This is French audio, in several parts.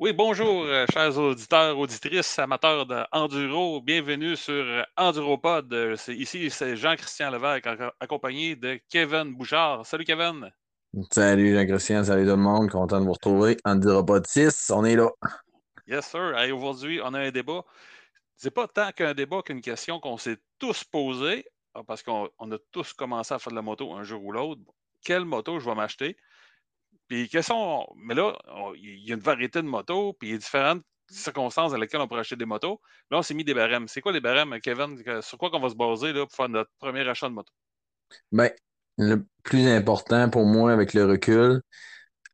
Oui, bonjour, euh, chers auditeurs, auditrices, amateurs d'enduro. Bienvenue sur euh, EnduroPod. Euh, c'est- Ici, c'est Jean-Christian Levesque, ac- accompagné de Kevin Bouchard. Salut, Kevin. Salut Jean-Christian, salut tout le monde, content de vous retrouver. De 6, on est là. Yes, sir. Aujourd'hui, on a un débat. C'est pas tant qu'un débat qu'une question qu'on s'est tous posée, ah, parce qu'on on a tous commencé à faire de la moto un jour ou l'autre. Quelle moto je vais m'acheter? Puis, quelles sont. Mais là, il y a une variété de motos, puis il y a différentes circonstances dans lesquelles on pourrait acheter des motos. Là, on s'est mis des barèmes. C'est quoi les barèmes, Kevin? Que- Sur quoi qu'on va se baser là, pour faire notre premier achat de moto? Ben, le plus important pour moi avec le recul,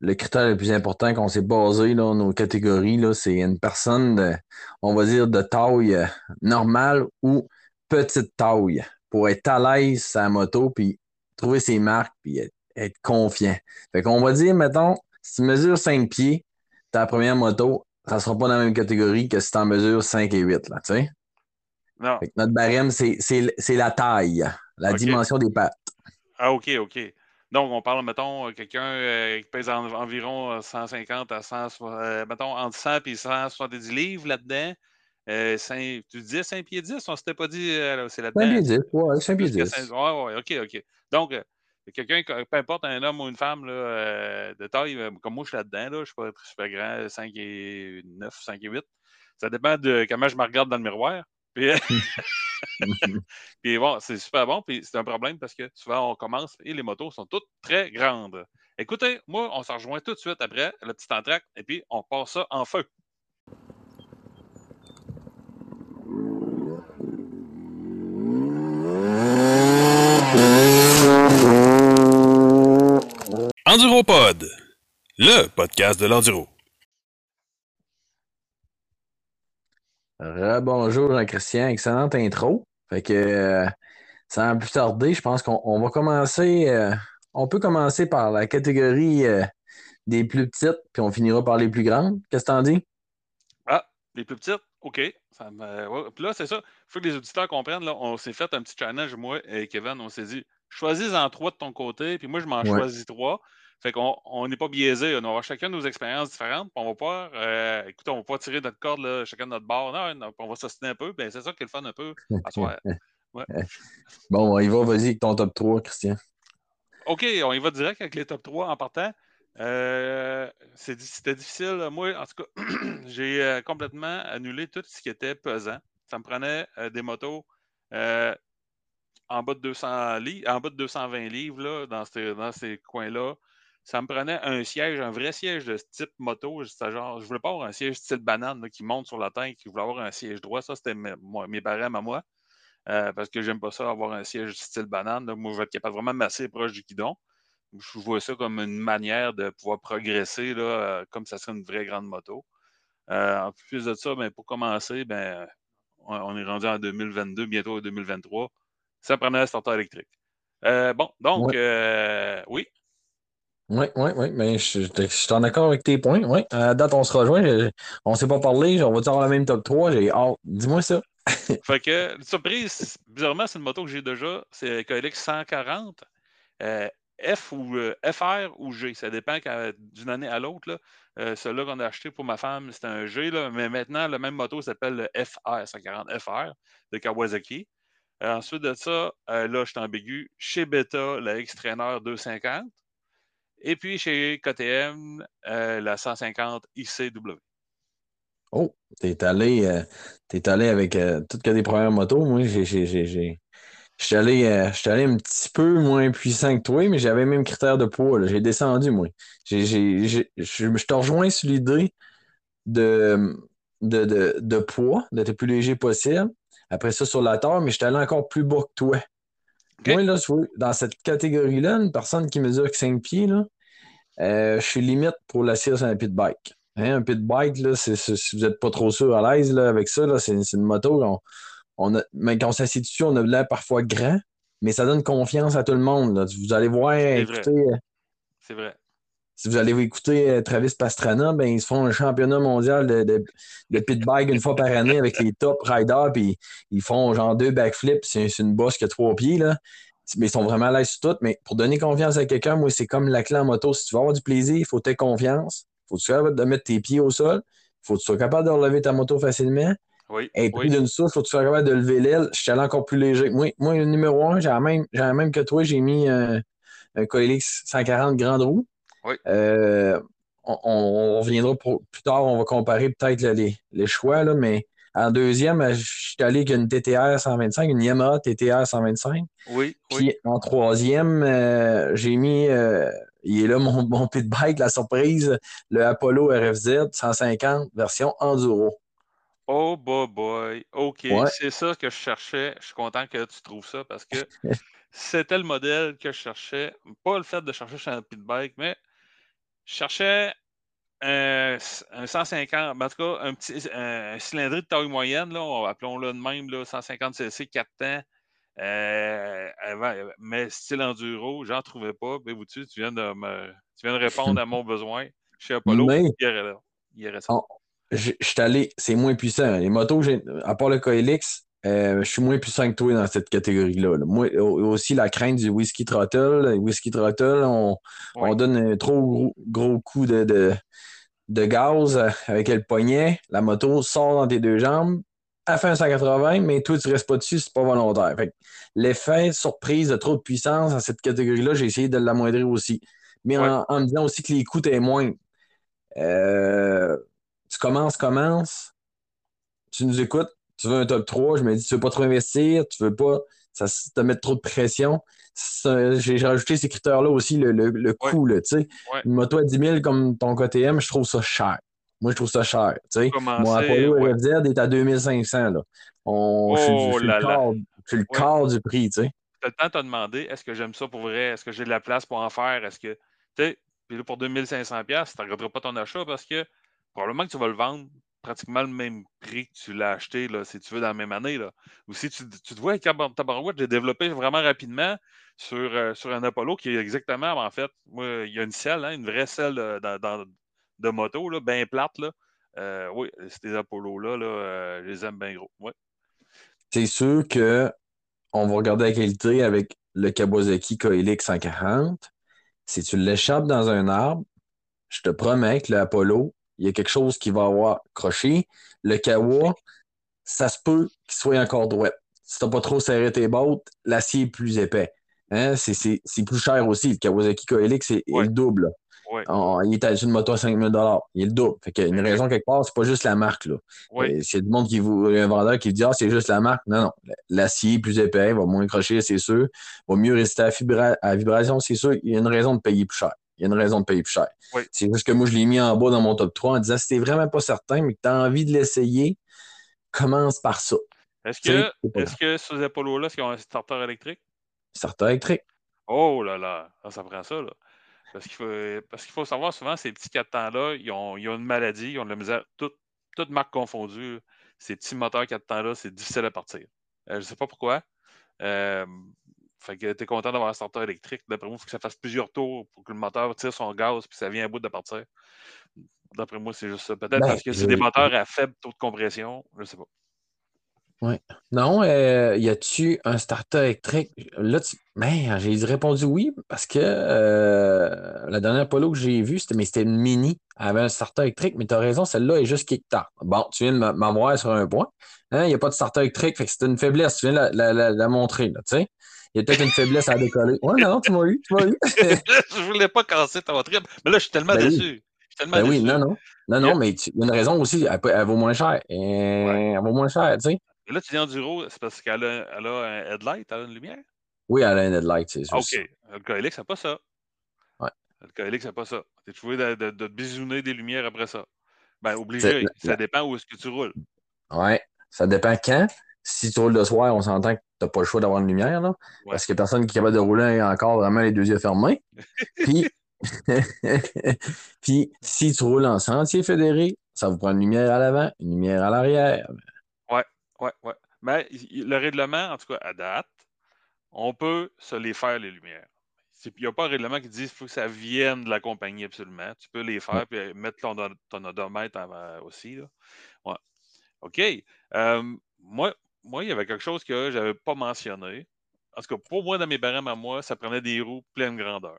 le critère le plus important qu'on s'est basé dans nos catégories, c'est une personne on va dire, de taille euh, normale ou petite taille pour être à l'aise la moto, puis trouver ses marques, puis être, être confiant. Fait qu'on va dire, mettons, si tu mesures 5 pieds, ta première moto, ça sera pas dans la même catégorie que si tu en mesures 5 et 8, là, tu sais? Non. Fait que notre barème, c'est la taille, la dimension des pattes. Ah, OK, OK. Donc, on parle, mettons, euh, quelqu'un euh, qui pèse en- environ euh, 150 à 100, euh, mettons, entre 100 et 170 livres là-dedans. Euh, tu disais 5 pieds 10? On s'était pas dit, euh, c'est 5 là-dedans. pieds 10, ouais, 5 pieds Jusqu'à 10. cinq- Ouais, ouais, OK, OK. Donc, euh, quelqu'un, que- peu importe, un homme ou une femme là, euh, de taille, euh, comme moi, je suis là-dedans, là, je ne suis pas super grand, 5 et 9, 5 et 8. Ça dépend de comment je me regarde dans le miroir. Puis, puis bon, c'est super bon, puis c'est un problème parce que souvent on commence et les motos sont toutes très grandes. Écoutez, moi, on se rejoint tout de suite après le petit entracte et puis on passe ça en feu. Enduropod, le podcast de l'enduro. Bonjour Jean-Christian, excellente intro. Fait que euh, sans plus tarder, je pense qu'on on va commencer. euh, on peut commencer par la catégorie euh, des plus petites, puis on finira par les plus grandes. Qu'est-ce que t'en dis? Ah, les plus petites, OK. Ça me- ouais. Puis là, c'est ça. Il faut que les auditeurs comprennent. Là, on s'est fait un petit challenge, moi et Kevin. On s'est dit choisis-en trois de ton côté, puis moi, je m'en Ouais. choisis trois. Fait qu'on on n'est pas biaisé. On va avoir chacun nos expériences différentes. On va pas, euh, écoute, on va pas tirer notre corde, là, chacun de notre bord. Non, non, on va s'ostiner un peu. Ben, c'est ça qui est le fun un peu à. Ouais. Bon, on y va, vas-y avec ton top 3, Christian. OK, on y va direct avec les top 3 en partant. Euh, C'était difficile. Moi, en tout cas, j'ai euh, complètement annulé tout ce qui était pesant. Ça me prenait euh, des motos en bas de 200 livres, en bas de 220 livres là, dans ces, dans ces coins-là. Ça me prenait un siège, un vrai siège de type moto. Genre, je voulais pas avoir un siège style banane là, qui monte sur la tête, qui voulait avoir un siège droit. Ça, c'était mes, barèmes à moi. Euh, parce que j'aime pas ça avoir un siège style banane. là. Moi, je vais être capable vraiment de masser proche du guidon. Je vois ça comme une manière de pouvoir progresser, là, euh, comme ça serait une vraie grande moto. Euh, en plus de ça, ben, pour commencer, ben, on, est rendu en 2022, bientôt en 2023. Ça prenait un starter électrique. Bon, donc, Ouais. oui. Oui, oui, oui, mais je, je, je suis en accord avec tes points. Oui. À la date, on se rejoint. On ne s'est pas parlé. On va dire la même top 3. J'ai hâte. Dis-moi ça. Fait que, surprise, bizarrement, c'est une moto que j'ai déjà. C'est KLX 140. euh, F ou euh, FR ou G. Ça dépend d'une année à l'autre. Euh, Celui-là qu'on a acheté pour ma femme, c'était un G. Là, mais maintenant, le même moto s'appelle le FR, 140 FR de Kawasaki. Euh, ensuite de ça, là, je suis ambigu. Chez Beta, la X-Trainer 250. Et puis chez KTM, euh, la 150 ICW. Oh, t'es allé, euh, allé avec euh, toutes que des premières motos. Moi, j'ai, suis allé, allé un petit peu moins puissant que toi, mais j'avais même critère de poids. J'ai descendu, moi. Je, te rejoins sur l'idée de, de, de, de poids, d'être le plus léger possible. Après ça, sur la terre, mais je suis allé encore plus bas que toi. OK? Moi, là, dans cette catégorie-là, une personne qui mesure que 5 pieds, là, euh, je suis limite pour l'assir sur un pit bike. Hein, un pit bike, là, si vous n'êtes pas trop sûr à l'aise là, avec ça, c'est, une moto. On, on a, mais quand on s'assied dessus, on a l'air parfois grand, mais ça donne confiance à tout le monde. là. Vous allez voir, écoutez, euh, C'est vrai. Si vous allez écouter euh, Travis Pastrana, ben, ils se font un championnat mondial de, de, de pit bike une fois par année avec les top riders, puis ils font genre deux backflips, c'est, une bosse qui a trois pieds, là. Mais ils sont vraiment à l'aise sur tout. Mais pour donner confiance à quelqu'un, moi, c'est comme la clé en moto. Si tu veux avoir du plaisir, il faut que confiance. faut que tu sois capable de mettre tes pieds au sol. faut que tu sois capable de relever ta moto facilement. Oui. Et oui. puis d'une souche, faut que tu sois capable de lever l'aile. Je suis allé encore plus léger. Moi, moi le numéro un, j'ai la la même que toi, j'ai mis un, un Coelix 140 grande roue. Oui. Euh, on, on pour- plus tard, on va comparer peut-être les, les choix, là, mais en deuxième, je suis allé avec une TTR 125, une Yamaha TTR 125. Oui, Puis oui. en troisième, euh, j'ai mis, euh, il est là mon, mon pit bike, la surprise, le Apollo RFZ 150 version Enduro. Oh boy, boy. OK, Ouais. c'est ça que je cherchais. Je suis content que tu trouves ça parce que c'était le modèle que je cherchais. Pas le fait de chercher chez un pit bike, mais je cherchais un, un 150, en tout cas, un petit un, cylindré de taille moyenne, là, on- appelons-le de même, là, 150 cc, 4 temps. euh, avant- mais style enduro, j'en trouvais pas. Ben, vous tu, tu viens de me, tu viens de répondre à mon besoin. Chez Apollo, Mais- il y aurait là. Il y aurait ça. Oh, Je je suis allé, c'est moins puissant. Les motos, à part le Coelix, euh, je suis moins puissant que toi dans cette catégorie-là. là. Moi, au- aussi la crainte du whisky throttle. Le whisky throttle, on, donne un trop gros, gros coup de, de, de gaz euh, avec le poignet. La moto sort dans tes deux jambes. Elle fait un 180, mais toi, tu restes pas dessus, c'est pas volontaire. L'effet surprise de trop de puissance dans cette catégorie-là, j'ai essayé de l'amoindrir aussi. Mais Ouais. en, en me disant aussi que les coûts étaient moindres. Euh, tu commences, commences, tu nous écoutes, tu veux un top 3, je me dis, tu veux pas trop investir, tu veux pas ça, te mettre trop de pression. J'ai rajouté ces critères-là aussi, le, le, le coût, tu sais. Ouais. Une moto à 10 000 comme ton KTM, je trouve ça cher. Moi, je trouve ça cher, tu sais. Mon Apollo ouais. RFZ est à 2500, là. On, je suis- je Oh là le je suis le Ouais. quart du prix, tu sais. T'as le temps de te demander est-ce que j'aime ça pour vrai? Est-ce que j'ai de la place pour en faire? Est-ce que. Tu sais, puis là, pour 2500$, tu ne regretteras pas ton achat parce que probablement que tu vas le vendre pratiquement le même prix que tu l'as acheté, là, si tu veux, dans la même année. Là. Ou si tu, tu te vois, avec Tabar- Tabarouette, j'ai développé vraiment rapidement sur, euh, sur un Apollo qui est exactement, en fait, moi, il y a une selle, hein, une vraie selle de moto, là, bien plate. Là. Euh, oui, ces Apollos-là, là, euh, je les aime bien gros. Ouais. C'est sûr que on va regarder la qualité avec le Kawasaki Koelix 140. Si tu l'échappes dans un arbre, je te promets que le Apollo, il y a quelque chose qui va avoir croché. Le Kawa, ça se peut qu'il soit encore droit. Si t'as pas trop serré tes bottes, l'acier est plus épais. Hein? C'est- C'est c'est plus cher aussi. Le Kawasaki Koelix est, est Ouais. le double. là. Ouais. On- il est à une moto à 5000 Il est le double. Fait qu'il y a une raison quelque part, c'est pas juste la marque. Là. Ouais. Euh, S'il y a du monde qui vous, un vendeur qui dit Ah, c'est juste la marque. Non, non. L'acier est plus épais, va moins crocher, c'est sûr. Va mieux résister à la, vibra- à la vibration, c'est sûr. Il y a une raison de payer plus cher. Il y a une raison de payer plus cher. Oui. C'est juste que moi, je l'ai mis en bas dans mon top 3 en disant si t'es vraiment pas certain, mais que tu as envie de l'essayer, commence par ça. Est-ce que, est-ce que ces Apollo-là, est-ce qu'ils ont un starter électrique? Starter électrique. Oh là là, ça, ça prend ça, là. Parce qu'il faut, parce qu'il faut savoir souvent, ces petits 4 temps-là, ils ont, ils ont une maladie, ils ont de la misère, toute, toute marque confondue. Ces petits moteurs 4 temps-là, c'est difficile à partir. Euh, je ne sais pas pourquoi. Euh, fait que tu es content d'avoir un starter électrique. D'après moi, il faut que ça fasse plusieurs tours pour que le moteur tire son gaz puis ça vient à bout de partir. D'après moi, c'est juste ça. Peut-être Ben, parce que c'est des moteurs à faible taux de compression. Je ne sais pas. Non, euh, y a-tu un starter électrique? Là, tu... Ben, j'ai répondu oui parce que euh, la dernière polo que j'ai vue, c'était mais c'était une mini. Elle avait un starter électrique, mais tu as raison, celle-là est juste kick-start. Bon, tu viens de m'a- m'avoir sur un point. Hein, Il n'y a pas de starter électrique, fait que c'est une faiblesse. Tu viens de la, la, la, la montrer, là, tu sais. Il y a peut-être une faiblesse à décoller. Ouais, non, tu m'as eu, tu m'as eu. je voulais pas casser ton trip. Mais là, je suis tellement Ben oui. déçu. Je suis tellement Ben oui, déçu. non, non. Non, non, mais tu- il y a une raison aussi, elle, vaut moins cher. Et Elle vaut moins cher, tu sais. Et là, tu dis enduro, c'est parce qu'elle a, elle a un headlight, elle a une lumière? Oui, elle a un headlight, c'est juste OK. Le KLX n'a pas ça. Ouais. Le KLX n'a pas ça. Tu es trouvé de, de, de te bisouner des lumières après ça. Ben, C'est- obligé. Ça dépend où est-ce que tu roules. Ouais, ça dépend quand. Si tu roules le soir, on s'entend que tu n'as pas le choix d'avoir une lumière, là, Ouais. parce que personne qui est capable de rouler encore vraiment les deux yeux fermés. Puis, Puis si tu roules en sentier fédéré, ça vous prend une lumière à l'avant, une lumière à l'arrière. Ouais, ouais. Mais il- il- le règlement, en tout cas, à date, on peut se les faire, les lumières. Il n'y a pas un règlement qui dit qu'il faut que ça vienne de la compagnie absolument. Tu peux les faire et mettre ton, od- ton odomètre euh, aussi. Là. Ouais. OK. Euh, moi, moi, il y avait quelque chose que je n'avais pas mentionné. En tout cas, pour moi, dans mes barèmes à moi, ça prenait des roues pleine grandeur.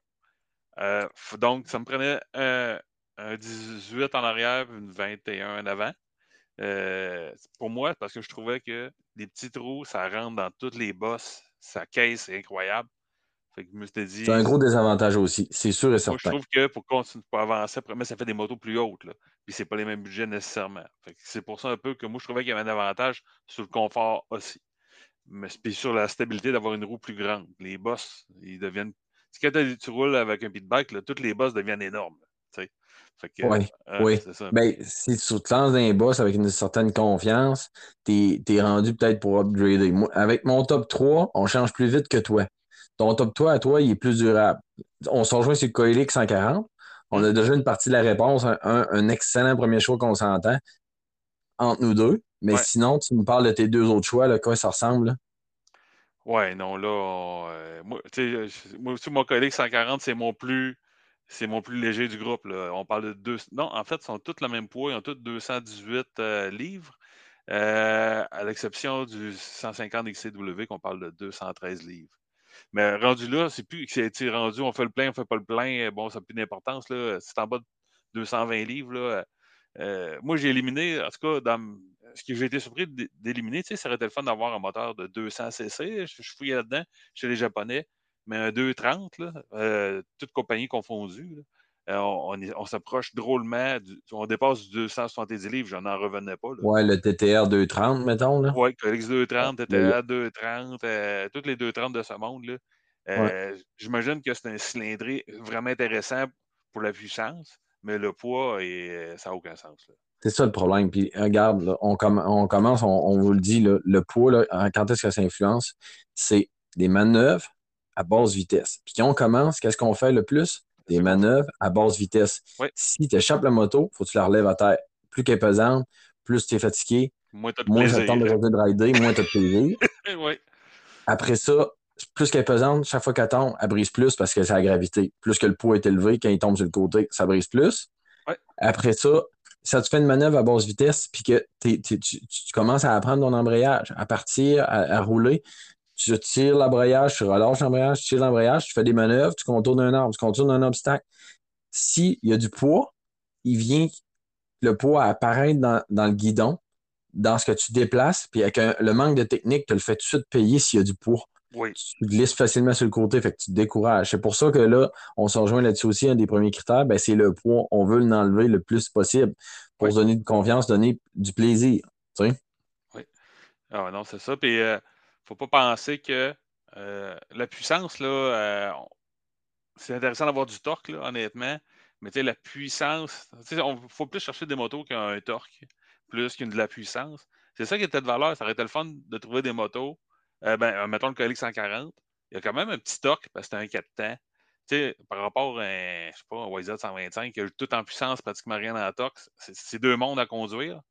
Euh, donc, ça me prenait un, un 18 en arrière, une 21 en avant. Euh, pour moi, parce que je trouvais que les petits trous, ça rentre dans toutes les bosses. Sa caisse est incroyable. Fait que je me suis dit. C'est un gros désavantage aussi, c'est sûr et Moi, certain. je trouve que pour continuer pour avancer, mais ça fait des motos plus hautes. Là. Puis c'est pas les mêmes budgets nécessairement. C'est pour ça un peu que moi, je trouvais qu'il y avait un avantage sur le confort aussi. Mais puis sur la stabilité d'avoir une roue plus grande. Les bosses, ils deviennent. Si quand tu roules avec un pit bike, là, toutes les bosses deviennent énormes. là, tu sais. Fait que, Oui, euh, oui. c'est ça. Ben, si tu te lances dans les boss avec une certaine confiance, t'es es rendu peut-être pour upgrader. Moi, avec mon top 3, on change plus vite que toi. Ton top 3 à toi, il est plus durable. On se rejoint sur le Coelic 140. On a déjà une partie de la réponse, un, un- un excellent premier choix qu'on s'entend entre nous deux. Mais Ouais. sinon, tu me parles de tes deux autres choix, là, quoi ça ressemble? là? Ouais, non, là, on, euh, moi, tu sais, je- moi aussi, mon collègue 140, c'est mon plus. C'est mon plus léger du groupe. Là. On parle de deux. Non, en fait, ils sont tous le même poids. Ils ont tous 218 euh, livres, euh, à l'exception du 150 XCW qu'on parle de 213 livres. Mais rendu là, c'est plus que c'est rendu, on fait le plein, on fait pas le plein. Bon, ça n'a plus d'importance. C'est en bas de 220 livres. Là. Euh, moi, j'ai éliminé, en tout cas, ce que j'ai été surpris d'é- d'éliminer, ça aurait été le fun d'avoir un moteur de 200 cc. Je, je fouillais là-dedans chez les Japonais, mais un 230, là, euh, toute compagnie confondue. Euh, on s'approche drôlement, du- on dépasse du 270 livres, j'en en revenais pas. Là. Ouais, le TTR 230, mettons. Là. Ouais, Colix 230, Ouais, TTA 230, euh, toutes les 230 de ce monde. Là. Euh, J'imagine que c'est un cylindré vraiment intéressant pour la puissance, mais le poids, et, ça n'a aucun sens. là. C'est ça le problème. Puis regarde, là, on, comm- on commence, on, on vous le dit, là, le poids, là, quand est-ce que ça influence? C'est des manœuvres à basse vitesse. Puis quand on commence, qu'est-ce qu'on fait le plus? Des manœuvres à basse vitesse. Oui. Si tu échappes la moto, il faut que tu la relèves à terre. Plus qu'elle est pesante, plus tu es fatigué, Moi, t'as de moins plaisir. de revenir de rider, moins tu as de plaisir. oui, Après ça, plus qu'elle est pesante, chaque fois qu'elle tombe, elle brise plus parce que c'est la gravité. Plus que le poids est élevé, quand il tombe sur le côté, ça brise plus. Après ça, ça te fait une manœuvre à basse vitesse, puis que tu, tu- tu commences à apprendre ton embrayage, à partir, à, à rouler. Tu tires l'embrayage, tu relâches l'embrayage, tu tires l'embrayage, tu fais des manœuvres, tu contournes un arbre, tu contournes un obstacle. S'il y a du poids, il vient le poids apparaître dans, dans le guidon, dans ce que tu déplaces, puis avec un- le manque de technique, tu le fais tout de suite payer s'il y a du poids oui. tu glisses facilement sur le côté, fait que tu te décourages. C'est pour ça que là, on se rejoint là-dessus aussi. Un des premiers critères, ben, c'est le poids. On veut l'enlever le plus possible pour Oui. se donner de confiance, donner du plaisir. Tu sais? Ah non, c'est ça. Puis, ne faut pas penser que euh, la puissance, là, euh, c'est intéressant d'avoir du torque, honnêtement. Mais la puissance, il faut plus chercher des motos qui ont un torque plus qu'une de la puissance. C'est ça qui était de valeur. Ça aurait été le fun de trouver des motos. Euh, ben, mettons le Colic 140. Il y a quand même un petit torque parce que c'est un 4 temps. Par rapport à un, je pas, un YZ 125 qui a tout en puissance, pratiquement rien en torque, c'est deux mondes à conduire.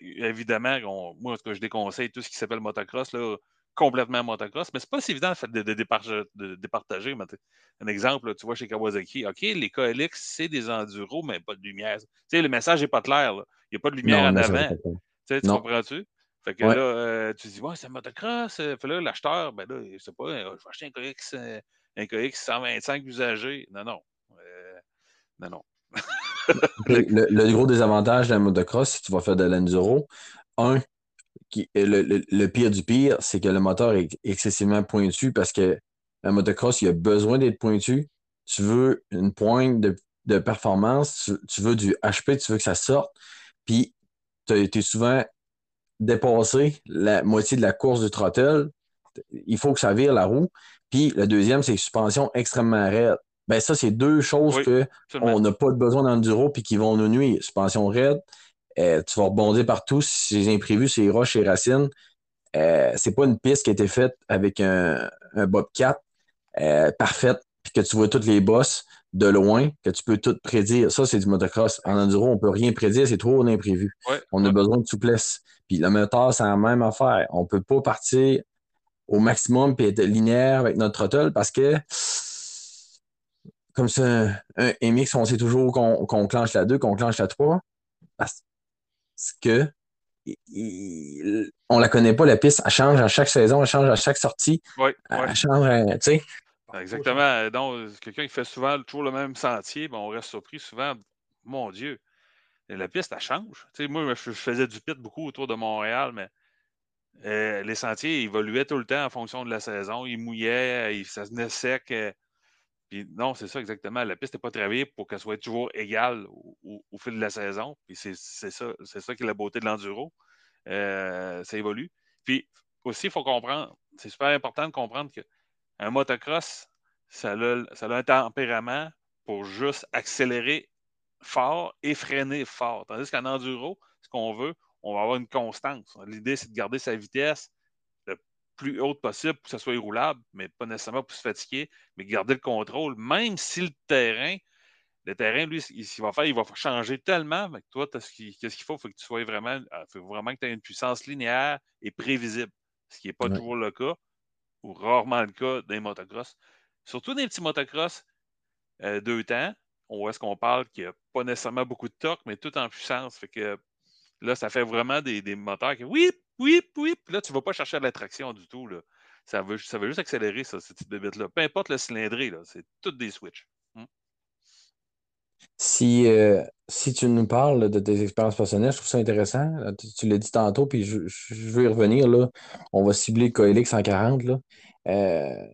Évidemment, moi, en tout cas, je déconseille tout ce qui s'appelle motocross, là, complètement motocross, mais c'est pas si évident de, de, de dépar- de départager. mais Un exemple, là, tu vois chez Kawasaki, OK, les KLX, c'est des enduros, mais pas de lumière. Tu sais, le message n'est pas clair. Il n'y a pas de lumière en avant. Tu comprends-tu? Fait que Ouais. là, euh, tu dis, ouais, c'est un motocross. euh, Fait là, l'acheteur, ben là, je sais pas, euh, je vais acheter un KX, un KX 125 usagé. Non, non. Euh, non, non. Le, gros désavantage de la motocross, si tu vas faire de l'enduro, un, qui, le, le- le pire du pire, c'est que le moteur est excessivement pointu parce que la motocross, il a besoin d'être pointu. Tu veux une pointe de, de performance, tu, tu veux du HP, tu veux que ça sorte, puis tu as été souvent dépassé la moitié de la course du throttle. Il faut que ça vire la roue. Puis le deuxième, c'est suspension extrêmement raide. Ben ça, c'est deux choses Oui. que Absolument. on n'a pas besoin d'enduro puis qui vont nous nuire. Suspension raide, euh, tu vas rebondir partout. Si c'est imprévu, c'est roches, c'est racines. Euh, c'est pas une piste qui a été faite avec un, un Bobcat euh, parfaite, puis que tu vois toutes les bosses de loin, que tu peux tout prédire. Ça, c'est du motocross. En enduro, on peut rien prédire, c'est trop d'imprévu. Ouais, On a ouais. besoin de souplesse. Puis le moteur, c'est la même affaire. On peut pas partir au maximum puis être linéaire avec notre throttle parce que comme c'est un, MX, on sait toujours qu'on qu'on clenche la 2, qu'on clenche la 3, parce que il- il- on la connaît pas, la piste. Elle change à chaque saison, elle change à chaque sortie. Oui, Elle oui. change, à- tu sais. Exactement. Donc, quelqu'un qui fait souvent toujours le même sentier, ben, on reste surpris souvent. mon Dieu, la piste, elle change. moi, je, faisais du pit beaucoup autour de Montréal, mais euh, les sentiers évoluaient tout le temps en fonction de la saison. Ils mouillaient, ça venait sec. Puis non, c'est ça exactement. La piste n'est pas travaillée pour qu'elle soit toujours égale au, fil de la saison. Puis c'est ça, ça qui est la beauté de l'enduro. Euh, ça évolue. Puis aussi, il faut comprendre, c'est super important de comprendre qu'un motocross, ça a, ça a un tempérament pour juste accélérer fort et freiner fort. Tandis qu'en enduro, ce qu'on veut, on va avoir une constance. L'idée, c'est de garder sa vitesse plus haute possible pour que ça soit roulable, mais pas nécessairement pour se fatiguer, mais garder le contrôle, même si le terrain, le terrain, lui, il, va faire, il va changer tellement, mais toi, qu'est-ce qu'il faut? Il faut que tu sois vraiment, il euh, faut vraiment que tu aies une puissance linéaire et prévisible, ce qui n'est pas toujours le cas, ou rarement le cas des motocross. Surtout des petits motocross euh, deux temps, où est-ce qu'on parle qu'il n'y a pas nécessairement beaucoup de torque, mais tout en puissance. Fait que là, ça fait vraiment des, moteurs qui oui, oui, oui. Puis là, tu ne vas pas chercher de l'attraction du tout. Là. Ça, veut, ça veut juste accélérer, ça, ce type de bête-là. Peu importe le cylindré, c'est toutes des switches. Hmm. Si, euh, si tu nous parles de tes expériences personnelles, je trouve ça intéressant. Tu, l'as dit tantôt, puis je, veux y revenir. Là. On va cibler Coelix 140. Là. Euh,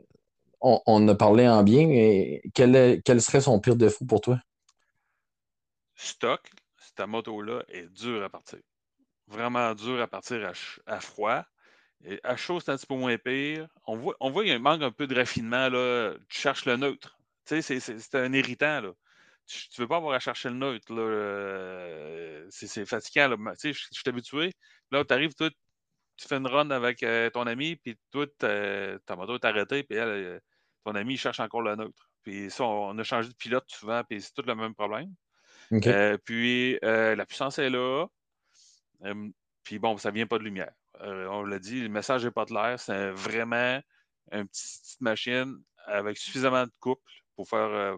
on, a parlé en bien, mais quel, quel serait son pire défaut pour toi? Stock, cette moto-là est dure à partir. Vraiment dur à partir à, froid. Et à chaud, c'est un petit peu moins pire. On voit, on voit qu'il manque un peu de raffinement. Là. Tu cherches le neutre. Tu sais, c'est un irritant. Là. Tu ne veux pas avoir à chercher le neutre. Euh, c'est fatigant. Tu sais, je suis habitué. Là, tu arrives, tu fais une run avec euh, ton ami, puis toi, ta moto est arrêtée, puis elle, euh, ton ami cherche encore le neutre. Puis ça, on a changé de pilote souvent, puis c'est tout le même problème. Euh, puis la puissance est là. Puis bon, ça ne vient pas de lumière. Euh, on l'a dit, le message n'est pas de l'air. C'est vraiment une petite, machine avec suffisamment de couple pour faire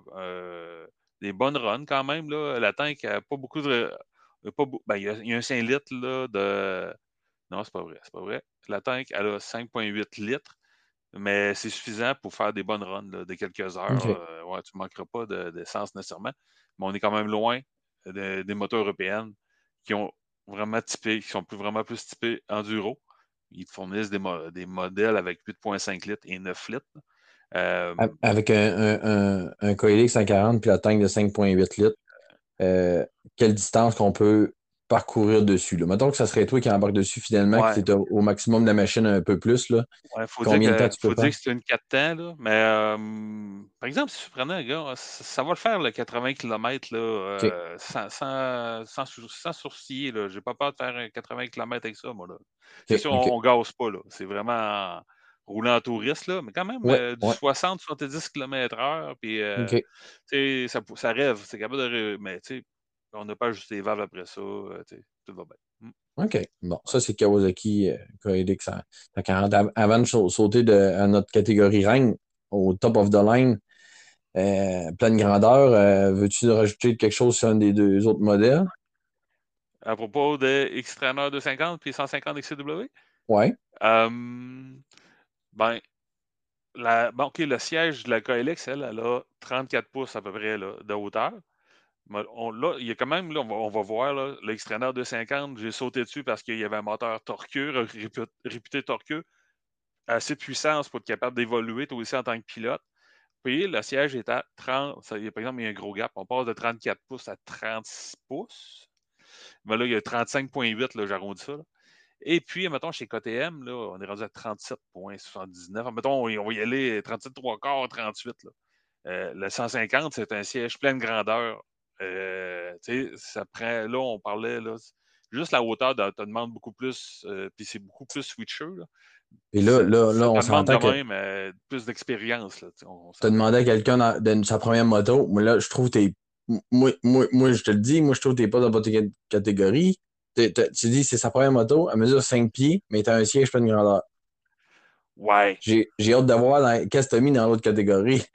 des bonnes runs quand même. Là. La tank n'a pas beaucoup de. Ben, il, y a, il, y a, un 5 litres là, de. Non, c'est pas vrai. C'est pas vrai. La tank, elle a 5,8 litres mais c'est suffisant pour faire des bonnes runs de quelques heures. Euh, ouais, tu ne manqueras pas d'essence nécessairement. Mais on est quand même loin des motos européennes qui ont vraiment typé, qui sont plus, vraiment plus typés enduro. Ils fournissent des, modèles avec 8,5 litres et 9 litres. Euh, avec un, un, un, Coelix 140 puis la tank de 5,8 litres, euh, quelle distance qu'on peut parcourir dessus. Là. Mettons que ça serait toi qui embarque dessus finalement, que tu es au maximum de la machine un peu plus. Là. faut Combien de temps tu peux faut dire que c'est une 4 temps. Là. Mais euh, par exemple, si tu prenais un gars, ça, va le faire le 80 km là, euh, sans, sans, sans, sourciller. Je n'ai pas peur de faire 80 km avec ça, moi. C'est sûr, on ne gaze pas. C'est vraiment roulant en touriste, là, mais quand même euh, du 60-70 km/h. Puis ça, ça rêve, c'est capable de. Mais on n'a pas juste les valves après ça. Euh, tout va bien. Hmm. OK. Bon, ça, c'est Kawasaki euh, Avant de sauter de, à notre catégorie règne, au top of the line, euh, pleine grandeur, euh, veux-tu rajouter quelque chose sur un des deux autres modèles? À propos de X-Trainer 250 puis 150 XCW? Oui. ben, la, bon, le siège de la KLX, elle, elle a 34 pouces à peu près là, de hauteur là, il y a quand même, là, on, va, voir, là, l'extrainer 250, j'ai sauté dessus parce qu'il y avait un moteur torqueux, réputé, torqueux, assez de puissance pour être capable d'évoluer, toi aussi en tant que pilote. Puis le siège est à 30, ça, par exemple, il y a un gros gap. On passe de 34 pouces à 36 pouces. Mais là, il y a 35,8, j'arrondis ça. Et puis, mettons, chez KTM, là, on est rendu à 37,79. Mettons, on va y aller 37, 3 quarts, 38. Là. Euh, le 150, c'est un siège pleine grandeur euh, ça prend, là, on parlait, là, juste la hauteur te demande beaucoup plus, euh, puis c'est beaucoup plus switcher. Là. Et là, là, là on s'entend que... même euh, plus d'expérience. Tu as demandé à quelqu'un de sa première moto, moi là, je trouve que t'es... Moi, moi, moi, je te le dis, moi, je trouve que t'es pas dans votre catégorie. tu dis, c'est sa première moto, elle mesure 5 pieds, mais tu as un siège plein de grandeur. Ouais. J'ai hâte de voir qu'est-ce que tu as mis dans l'autre catégorie?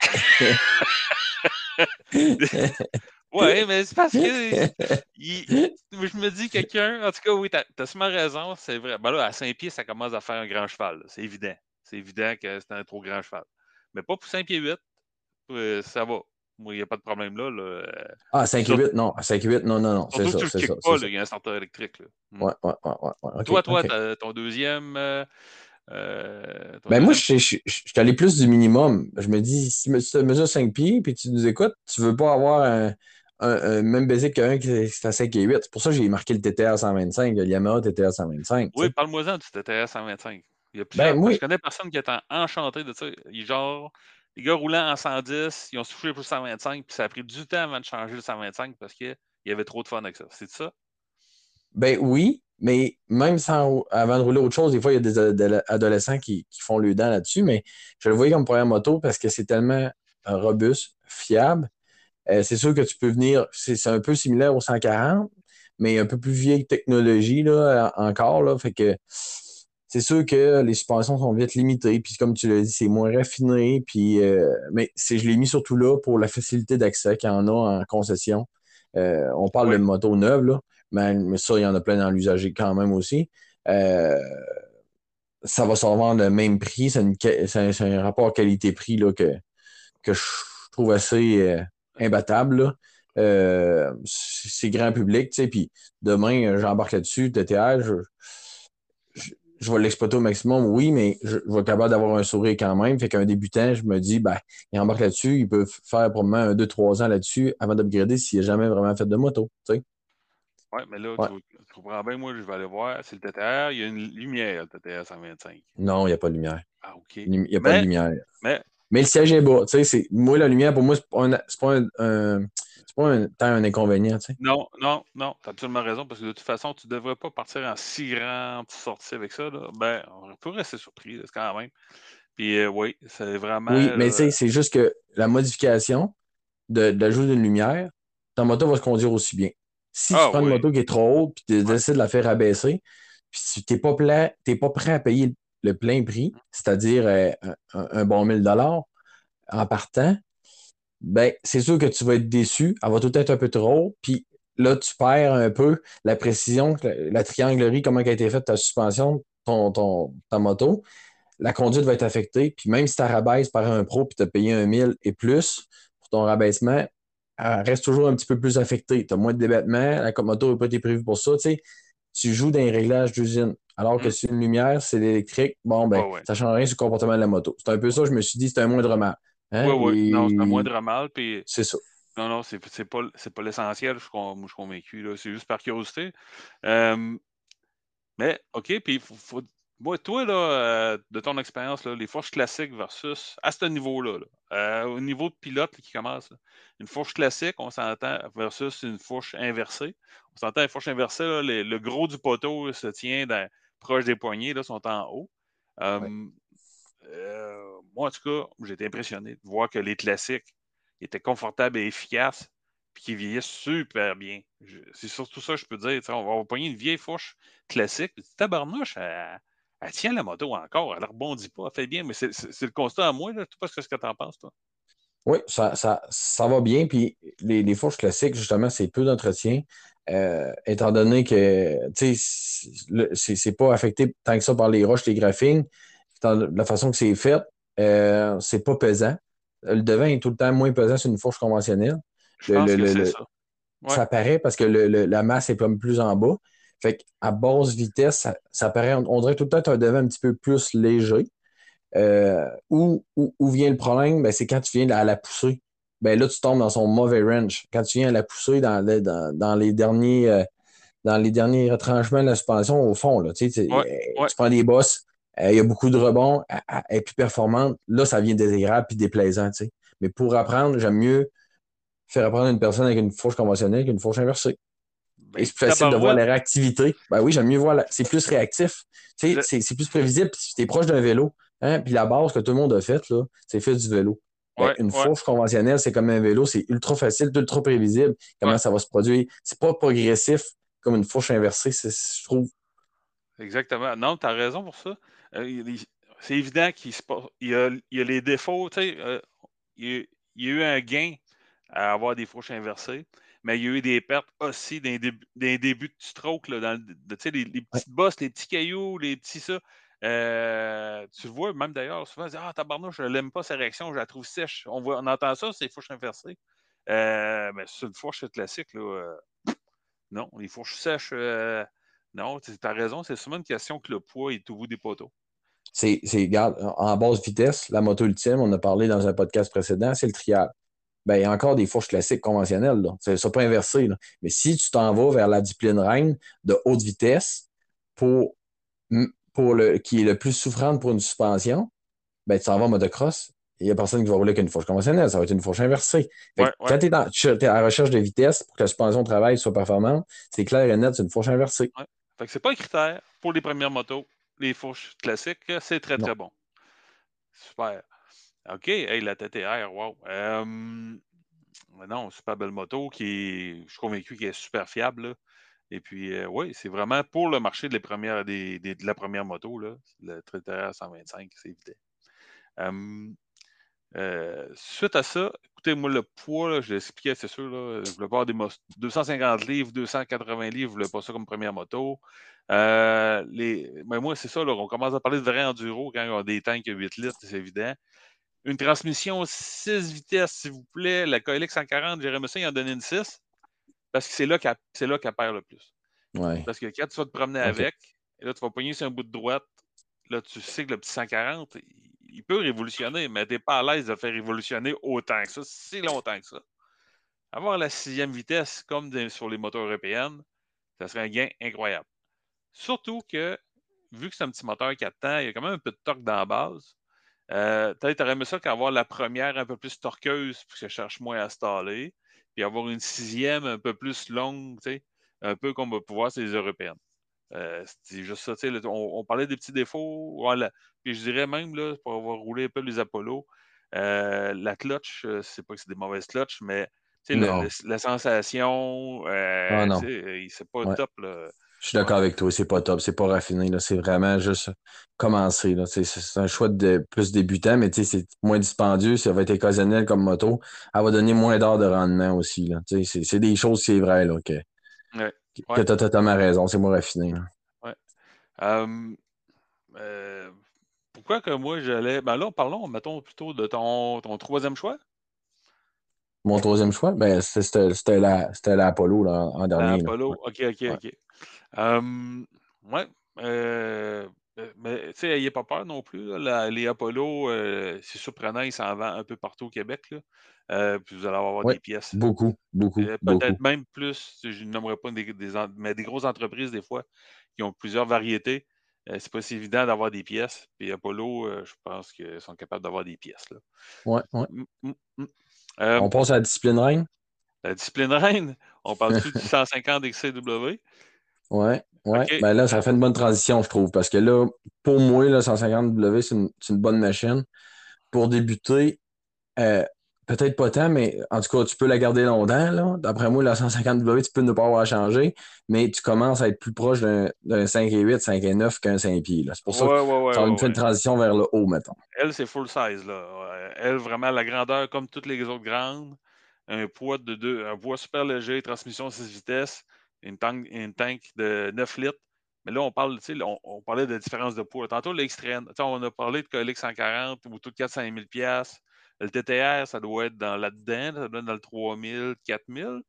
Oui, mais c'est parce que je me dis quelqu'un, en tout cas, oui, t'as as sûrement raison, c'est vrai. Ben là, à 5 pieds, ça commence à faire un grand cheval. C'est évident. C'est évident que c'est un trop grand cheval. Mais pas pour 5 pieds 8, euh, ça va. Moi, il n'y a pas de problème là. là. Ah, 5 et 8, non. 5 et 8, non, non, non. C'est ça. que tu pas, il y a un starter électrique. Là. Hmm. Ouais, ouais, ouais, ouais, toi, toi, ton deuxième. euh, euh, ton Ben moi, je je- je- je suis allé plus du minimum. Je me dis, si tu mesures 5 pieds puis tu nous écoutes, tu veux pas avoir un, un- un même basic qu'un qui est à 5 et 8. C'est pour ça que j'ai marqué le TTR 125, le Yamaha TTR 125. tu Oui, parle-moi-en du TTR 125. Il y a plusieurs, Ben, moi- Je connais personne qui est en- enchanté de ça. Il, genre, les gars roulant en 110, ils ont soufflé pour le 125, puis ça a pris du temps avant de changer le 125 parce qu'il y avait trop de fun avec ça. C'est ça? Ben oui, mais même sans, avant de rouler autre chose, des fois, il y a des ado- adolescents qui, qui font le dent là-dessus, mais je le voyais comme première moto parce que c'est tellement euh, robuste, fiable. Euh, c'est sûr que tu peux venir, c'est un peu similaire au 140, mais un peu plus vieille technologie là, en- encore. Là, fait que c'est sûr que les suspensions sont vite limitées, puis comme tu l'as dit, c'est moins raffiné, puis euh, mais c'est, je l'ai mis surtout là pour la facilité d'accès qu'il y en a en concession. Euh, on parle Oui. de moto neuve, là, mais, mais ça, il y en a plein dans l'usager quand même aussi. Euh, ça va se revendre le même prix. C'est, un, un rapport qualité-prix là, que, que je trouve assez euh, imbattable. Euh, c'est grand public, tu sais, puis demain, euh, j'embarque là-dessus, TTR, je, je, je vais l'exploiter au maximum, oui, mais je, je vais être capable d'avoir un sourire quand même. Fait qu'un débutant, je me dis, ben, il embarque là-dessus, il peut faire probablement un, deux, trois ans là-dessus avant d'upgrader s'il n'a jamais vraiment fait de moto, tu sais. Oui, mais là, Ouais. tu, tu comprends bien, moi, je vais aller voir. C'est le TTR. Il y a une lumière, le TTR 125. Non, il n'y a pas de lumière. Ah, OK. Il n'y a pas de lumière. mais- Mais le siège est bas. Tu sais, moi, la lumière, pour moi, c'est pas un, pas un, pas un, un inconvénient. Tu sais. Non, non, non, tu as absolument raison, parce que de toute façon, tu ne devrais pas partir en si grande sortie avec ça. Là. Ben, on peut rester surpris, là, quand même. Puis euh, oui, c'est vraiment. Oui, mais sais, c'est juste que la modification de, de l'ajout d'une lumière, ta moto va se conduire aussi bien. Si Ah, tu prends une moto qui est trop haute puis tu décides de la faire abaisser, puis tu n'es pas, pas prêt à payer le plein prix, c'est-à-dire euh, un, bon 1000 en partant, ben, c'est sûr que tu vas être déçu. Elle va tout être un peu trop puis là, tu perds un peu la précision, la, trianglerie, comment a été faite ta suspension, ton, ta moto. La conduite va être affectée, puis même si tu rabaisses par un pro puis tu as payé un 1000 et plus pour ton rabaissement, elle reste toujours un petit peu plus affectée. Tu as moins de débattement, la moto n'a pas été prévue pour ça. Tu, tu joues dans les réglages d'usine. Alors que Mm. si une lumière, c'est l'électrique, bon, ben, ouais. ça ne change rien sur le comportement de la moto. C'est un peu ça, je me suis dit, c'est un moindre mal. Hein? Oui, oui, Et- non, c'est un moindre mal. Puis C'est ça. non, non, c'est c'est pas, c'est pas l'essentiel, je suis je convaincu. là. C'est juste par curiosité. Euh, mais, OK, puis faut, faut- moi, toi, là, euh, de ton expérience, les fourches classiques versus à ce niveau-là, là, euh, au niveau de pilote qui commence, là, une fourche classique, on s'entend, versus une fourche inversée. On s'entend, une fourche inversée, là, les- le gros du poteau se tient dans- proche des poignets, là, sont en haut. Euh, euh, moi, en tout cas, j'ai été impressionné de voir que les classiques étaient confortables et efficaces, puis qu'ils vieillissent super bien. Je- C'est surtout ça que je peux dire. On va, on va pogner une vieille fourche classique, tabarnouche, elle, elle tient la moto encore, elle ne rebondit pas, elle fait bien, mais c'est le constat à moi. Là. Tu sais pas ce que tu en penses, toi? Oui, ça, ça, ça va bien. Puis les, les fourches classiques, justement, c'est peu d'entretien. Euh, étant donné que c'est- pas affecté tant que ça par les roches, les graphines. Dans la façon que c'est fait, euh, c'est pas pesant. Le devant est tout le temps moins pesant sur une fourche conventionnelle. Je Le- pense le- que le- ça. Ouais. Ça paraît parce que la masse est comme plus en bas. Fait qu'à basse vitesse, ça, ça paraît, on, on dirait tout le temps que tu as un devant un petit peu plus léger. Euh, où, où- où vient le problème? Ben, c'est quand tu viens à la pousser. Ben, là, tu tombes dans son mauvais range. Quand tu viens à la pousser dans, le- dans, dans les derniers euh, dans les derniers retranchements de la suspension au fond, là, tu, sais, Ouais, euh, ouais. prends des bosses, euh, il y a beaucoup de rebonds, elle, est plus performante. Là, ça vient désagréable puis déplaisant. tu sais. Mais pour apprendre, j'aime mieux faire apprendre une personne avec une fourche conventionnelle qu'une fourche inversée. Ben, c'est plus facile de voir la réactivité. Ben oui, j'aime mieux voir la... C'est plus réactif. Tu sais, c'est plus prévisible. Puis tu es proche d'un vélo. Hein? Puis la base que tout le monde a faite, c'est fait du vélo. Ben, Ouais, une ouais. fourche conventionnelle, c'est comme un vélo, c'est ultra facile, ultra prévisible. Comment Ouais. ça va se produire? C'est pas progressif comme une fourche inversée, je trouve. Exactement. Non, tu as raison pour ça. Euh, c'est évident qu'il se passe- il y a, il y a les défauts. tu sais, euh, il, y a, eu un gain à avoir des fourches inversées, mais il y a eu des pertes aussi dans les débuts de stroke, là, dans le- de- les, les petites bosses, les petits cailloux, les petits ça. Euh, tu vois, même d'ailleurs, souvent, ils disent Ah, tabarnouche, je l'aime pas sa réaction, je la trouve sèche. On, voit, on entend ça, c'est fourches inversées. Euh, mais c'est une fourche classique. Là, euh, non, les fourches sèches, euh, non, tu as raison, c'est souvent une question que le poids est au bout des poteaux. C'est, regarde, en basse vitesse, la moto ultime, on a parlé dans un podcast précédent, c'est le trial. Ben, il y a encore des fourches classiques conventionnelles. Là. C'est pas inversé. Là. Mais si tu t'en vas vers la discipline reine de haute vitesse pour, pour le, qui est le plus souffrante pour une suspension, ben, tu t'en vas en motocross. Il n'y a personne qui va rouler qu'une fourche conventionnelle. Ça va être une fourche inversée. Fait Ouais, ouais. Quand tu es, à la recherche de vitesse pour que la suspension de travail soit performante, c'est clair et net, c'est une fourche inversée. Fait que c'est pas un critère pour les premières motos. Les fourches classiques, c'est très, Non. très bon. Super. OK, hey, la TTR, wow. Euh, non, super belle moto qui est, je suis convaincu qu'elle est super fiable. là. Et puis, euh, oui, c'est vraiment pour le marché de la première moto, là, le TTR 125, c'est évident. Euh, euh, suite à ça, écoutez, moi, le poids, là, je l'expliquais, c'est sûr, là, je voulais pas avoir des mos- 250 livres, 280 livres, je voulais pas ça comme première moto. Euh, les, mais moi, c'est ça, on commence à parler de vrai enduro quand on a des tanks à 8 litres, c'est évident. Une transmission 6 vitesses, s'il vous plaît. La KLX 140, Jérémy ça, il en donnait une 6. Parce que c'est là qu'elle perd le plus. Ouais. Parce que quand tu vas te promener avec, et là, tu vas pogner sur un bout de droite, là, tu sais que le petit 140, il- peut révolutionner, mais tu n'es pas à l'aise de le faire révolutionner autant que ça, si longtemps que ça. Avoir la sixième vitesse, comme des- sur les motos européennes, ça serait un gain incroyable. Surtout que, vu que c'est un petit moteur 4 temps, il y a quand même un peu de torque dans la base. Euh, Peut-être tu aurais aimé ça qu'avoir la première un peu plus torqueuse, puis que ça cherche moins à staller, puis avoir une sixième un peu plus longue, tu sais, un peu comme on va pouvoir sur les européennes. Euh, c'est juste ça, tu sais, là, on, on parlait des petits défauts, voilà. Puis je dirais même, là, pour avoir roulé un peu les Apollo, euh, la clutch, euh, c'est pas que c'est des mauvaises clutches, mais le- la sensation, euh, Ah, c'est pas Ouais. top. Là. Je suis d'accord Ouais. avec toi, c'est pas top, c'est pas raffiné. C'est vraiment juste commencer. C'est, un choix de plus débutant, mais c'est moins dispendieux, ça va être occasionnel comme moto. Elle va donner moins d'heures de rendement aussi. C'est, des choses, c'est vrai, là, que, Ouais. que Ouais. tu as totalement raison, c'est moins raffiné. là. Euh, euh, pourquoi que moi j'allais. Ben là, parlons, mettons plutôt de ton, ton troisième choix. Mon troisième choix, ben, c'était, c'était la, c'était la Apollo là, en dernier. là. Apollo. Ouais. OK, OK, Ouais. OK. Euh, ouais. euh, mais tu sais, n'ayez pas peur non plus. là. La- les Apollo, euh, c'est surprenant, ils s'en vendent un peu partout au Québec. Là. Euh, puis vous allez avoir Ouais. des pièces. Beaucoup, beaucoup. Peut-être même plus, je ne nommerai pas des, mais des grosses entreprises, des fois, qui ont plusieurs variétés. C'est pas si évident d'avoir des pièces. Puis Apollo, je pense qu'ils sont capables d'avoir des pièces. Là. Ouais, ouais. Mm, mm, mm. Euh, On passe à la discipline reine? la discipline reine, on parle-tu du 150 XCW? Ouais, ouais. OK. Ben là, ça fait une bonne transition, je trouve, parce que là, pour moi, le 150W, c'est une, c'est une bonne machine. Pour débuter, euh, peut-être pas tant, mais en tout cas, tu peux la garder longtemps. Là. D'après moi, la 150W, tu peux ne pas avoir changé, mais tu commences à être plus proche d'un d'un 5 et 8, 5 et 9 qu'un 5 pieds. C'est pour ça que Ouais, ouais, ouais, ça me fait une transition vers le haut, mettons. Elle, c'est full size. Là. Elle, vraiment, la grandeur, comme toutes les autres grandes, un poids de deux, un poids super léger, transmission 6 vitesses, une tank, une tank de 9 litres. Mais là, on parle, on, on parlait de différence de poids. Tantôt, l'extrême, on a parlé de KLX 140 ou tout de 400 000 Le TTR, ça doit être dans là-dedans, ça doit être dans le 3000, 4000,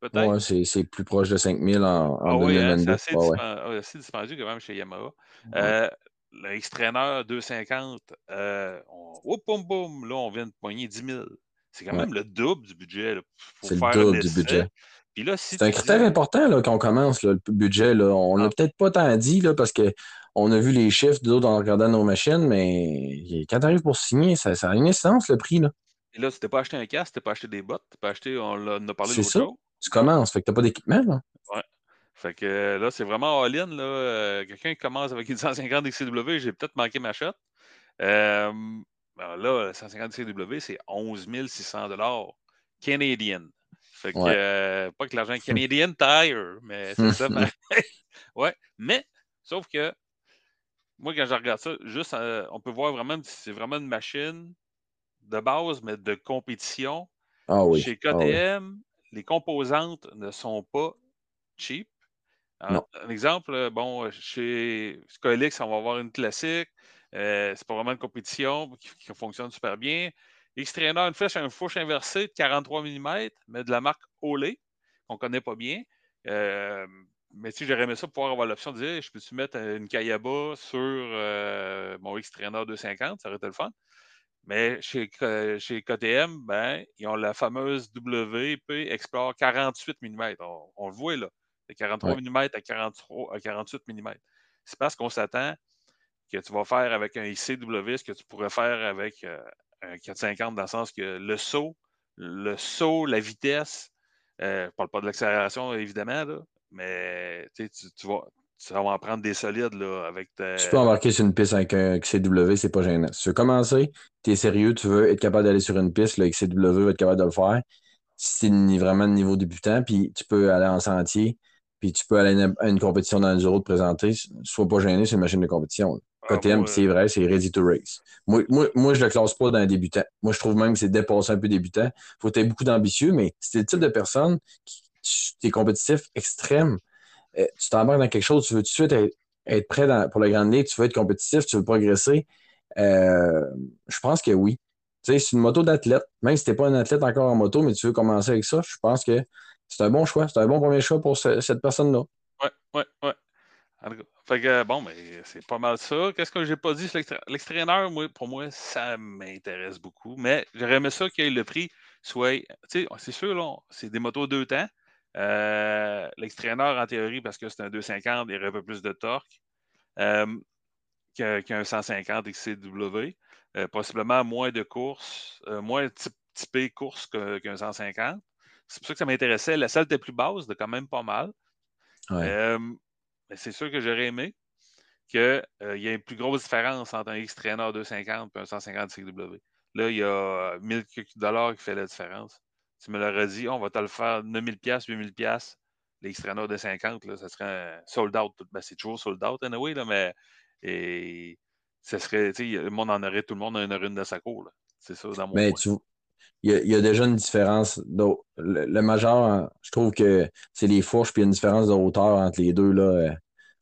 peut-être. Ouais, c'est c'est plus proche de 5000 en, Ah en oui, hein, c'est 2022. assez, ouais. ah, assez dispendieux quand même chez Yamaha. Euh, le X-Trainer 250, euh, on, boum, boum, là, on vient de poigner 10 000. C'est quand même le double du budget. C'est le faire double du budget. Puis là, si C'est un critère dis, important là, quand on commence, là, le budget. Là. On l'a Ah. peut-être pas tant dit là, parce qu'on a vu les chiffres d'autres en regardant nos machines, mais quand tu arrives pour signer, ça, ça a une essence le prix. Là. et là, tu t'es pas acheté un casque, tu t'es pas acheté des bottes, tu pas acheté, on a parlé l'autre ça. Tu commences, fait que tu n'as pas d'équipement. Là. Ouais. Fait que là, c'est vraiment all-in. là. Euh, Quelqu'un qui commence avec une 150 XCW, j'ai peut-être manqué ma shot. Euh, ben là, la 150 XCW, c'est 11 600 canadiens. Fait que, Ouais. euh, pas que l'argent Canadian Tire, mais c'est ça. pareil. ouais, mais, sauf que, moi, quand je regarde ça, juste, euh, on peut voir vraiment, c'est vraiment une machine de base, mais de compétition. Ah oui. Chez ah oui. KTM, les composantes ne sont pas cheap. Un exemple, bon, chez Skolix, on va avoir une classique. Euh, c'est pas vraiment une compétition qui, qui fonctionne super bien. X-Trainer, une flèche, un fourche inversé de 43 mm, mais de la marque Olay, qu'on ne connaît pas bien. Euh, mais si j'aurais aimé ça, pouvoir avoir l'option de dire je peux-tu mettre une Kayaba sur euh, mon X-Trainer 250, ça aurait été le fun. Mais chez, chez KTM, ben, ils ont la fameuse WP Explore 48 mm. On, le voit là, de 43 Ouais. mm à, 43, à 48 mm. C'est parce qu'on s'attend que tu vas faire avec un ICW ce que tu pourrais faire avec euh, un 450 dans le sens que le saut, le saut, la vitesse, euh, je ne parle pas de l'accélération évidemment, là, mais tu, tu- vas, tu vas en prendre des solides là, avec ta. Tu peux embarquer sur une piste avec un XCW, c'est pas gênant. Si tu veux commencer, tu es sérieux, tu veux être capable d'aller sur une piste, le XCW va être capable de le faire. Es vraiment de niveau débutant, puis tu peux aller en sentier, puis tu peux aller à une, compétition dans le euro te présenter, sois pas gêné, c'est une machine de compétition. Ah, KTM, c'est vrai, c'est ready to race. Moi, moi, moi, je le classe pas dans un débutant. Moi, je trouve même que c'est dépassé un peu débutant. faut être beaucoup d'ambitieux, mais t'es le type de personne qui tu es compétitif extrême, euh, tu t'embarques dans quelque chose, tu veux tout de suite être, être prêt dans- pour la grande ligue, tu veux être compétitif, tu veux progresser. Euh, je pense que oui. Tu sais, c'est une moto d'athlète. Même si tu n'es pas un athlète encore en moto, mais tu veux commencer avec ça, je pense que c'est un bon choix. C'est un bon premier choix pour ce- cette personne-là. Ouais, ouais, ouais. Fait que, bon, mais c'est pas mal ça. Qu'est-ce que j'ai pas dit l'extraîneur? Moi, pour moi, ça m'intéresse beaucoup. Mais j'aurais aimé ça que le prix soit. Tu sais, c'est sûr, là, c'est des motos deux temps. Euh, l'extraîneur, en théorie, parce que c'est un 250, il y aurait un peu plus de torque euh, qu'un qu'un 150 XCW. Euh, possiblement moins de courses, moins typ- typé course qu'un 150. C'est pour ça que ça m'intéressait. La salle était plus basse, de quand même pas mal. Ouais. Euh, c'est sûr que j'aurais aimé qu'il y ait une plus grosse différence entre un X-Trainer 250 et un 150 CW. Là, il y a 1000 dollars qui fait la différence. Tu me l'aurais dit, on va te le faire 9000 pièces, 8000 pièces. L'X-Trainer 250, là, ça serait un sold out. Ben, c'est toujours sold out, anyway, là, mais et, ça serait, tu sais, le monde en aurait, tout le monde en aurait une de sa cour. là. C'est ça, dans mon Mais point. tu il y, a, il y a déjà une différence. Le, le majeur, je trouve que c'est les fourches, puis il y a une différence de hauteur entre les deux, là, euh,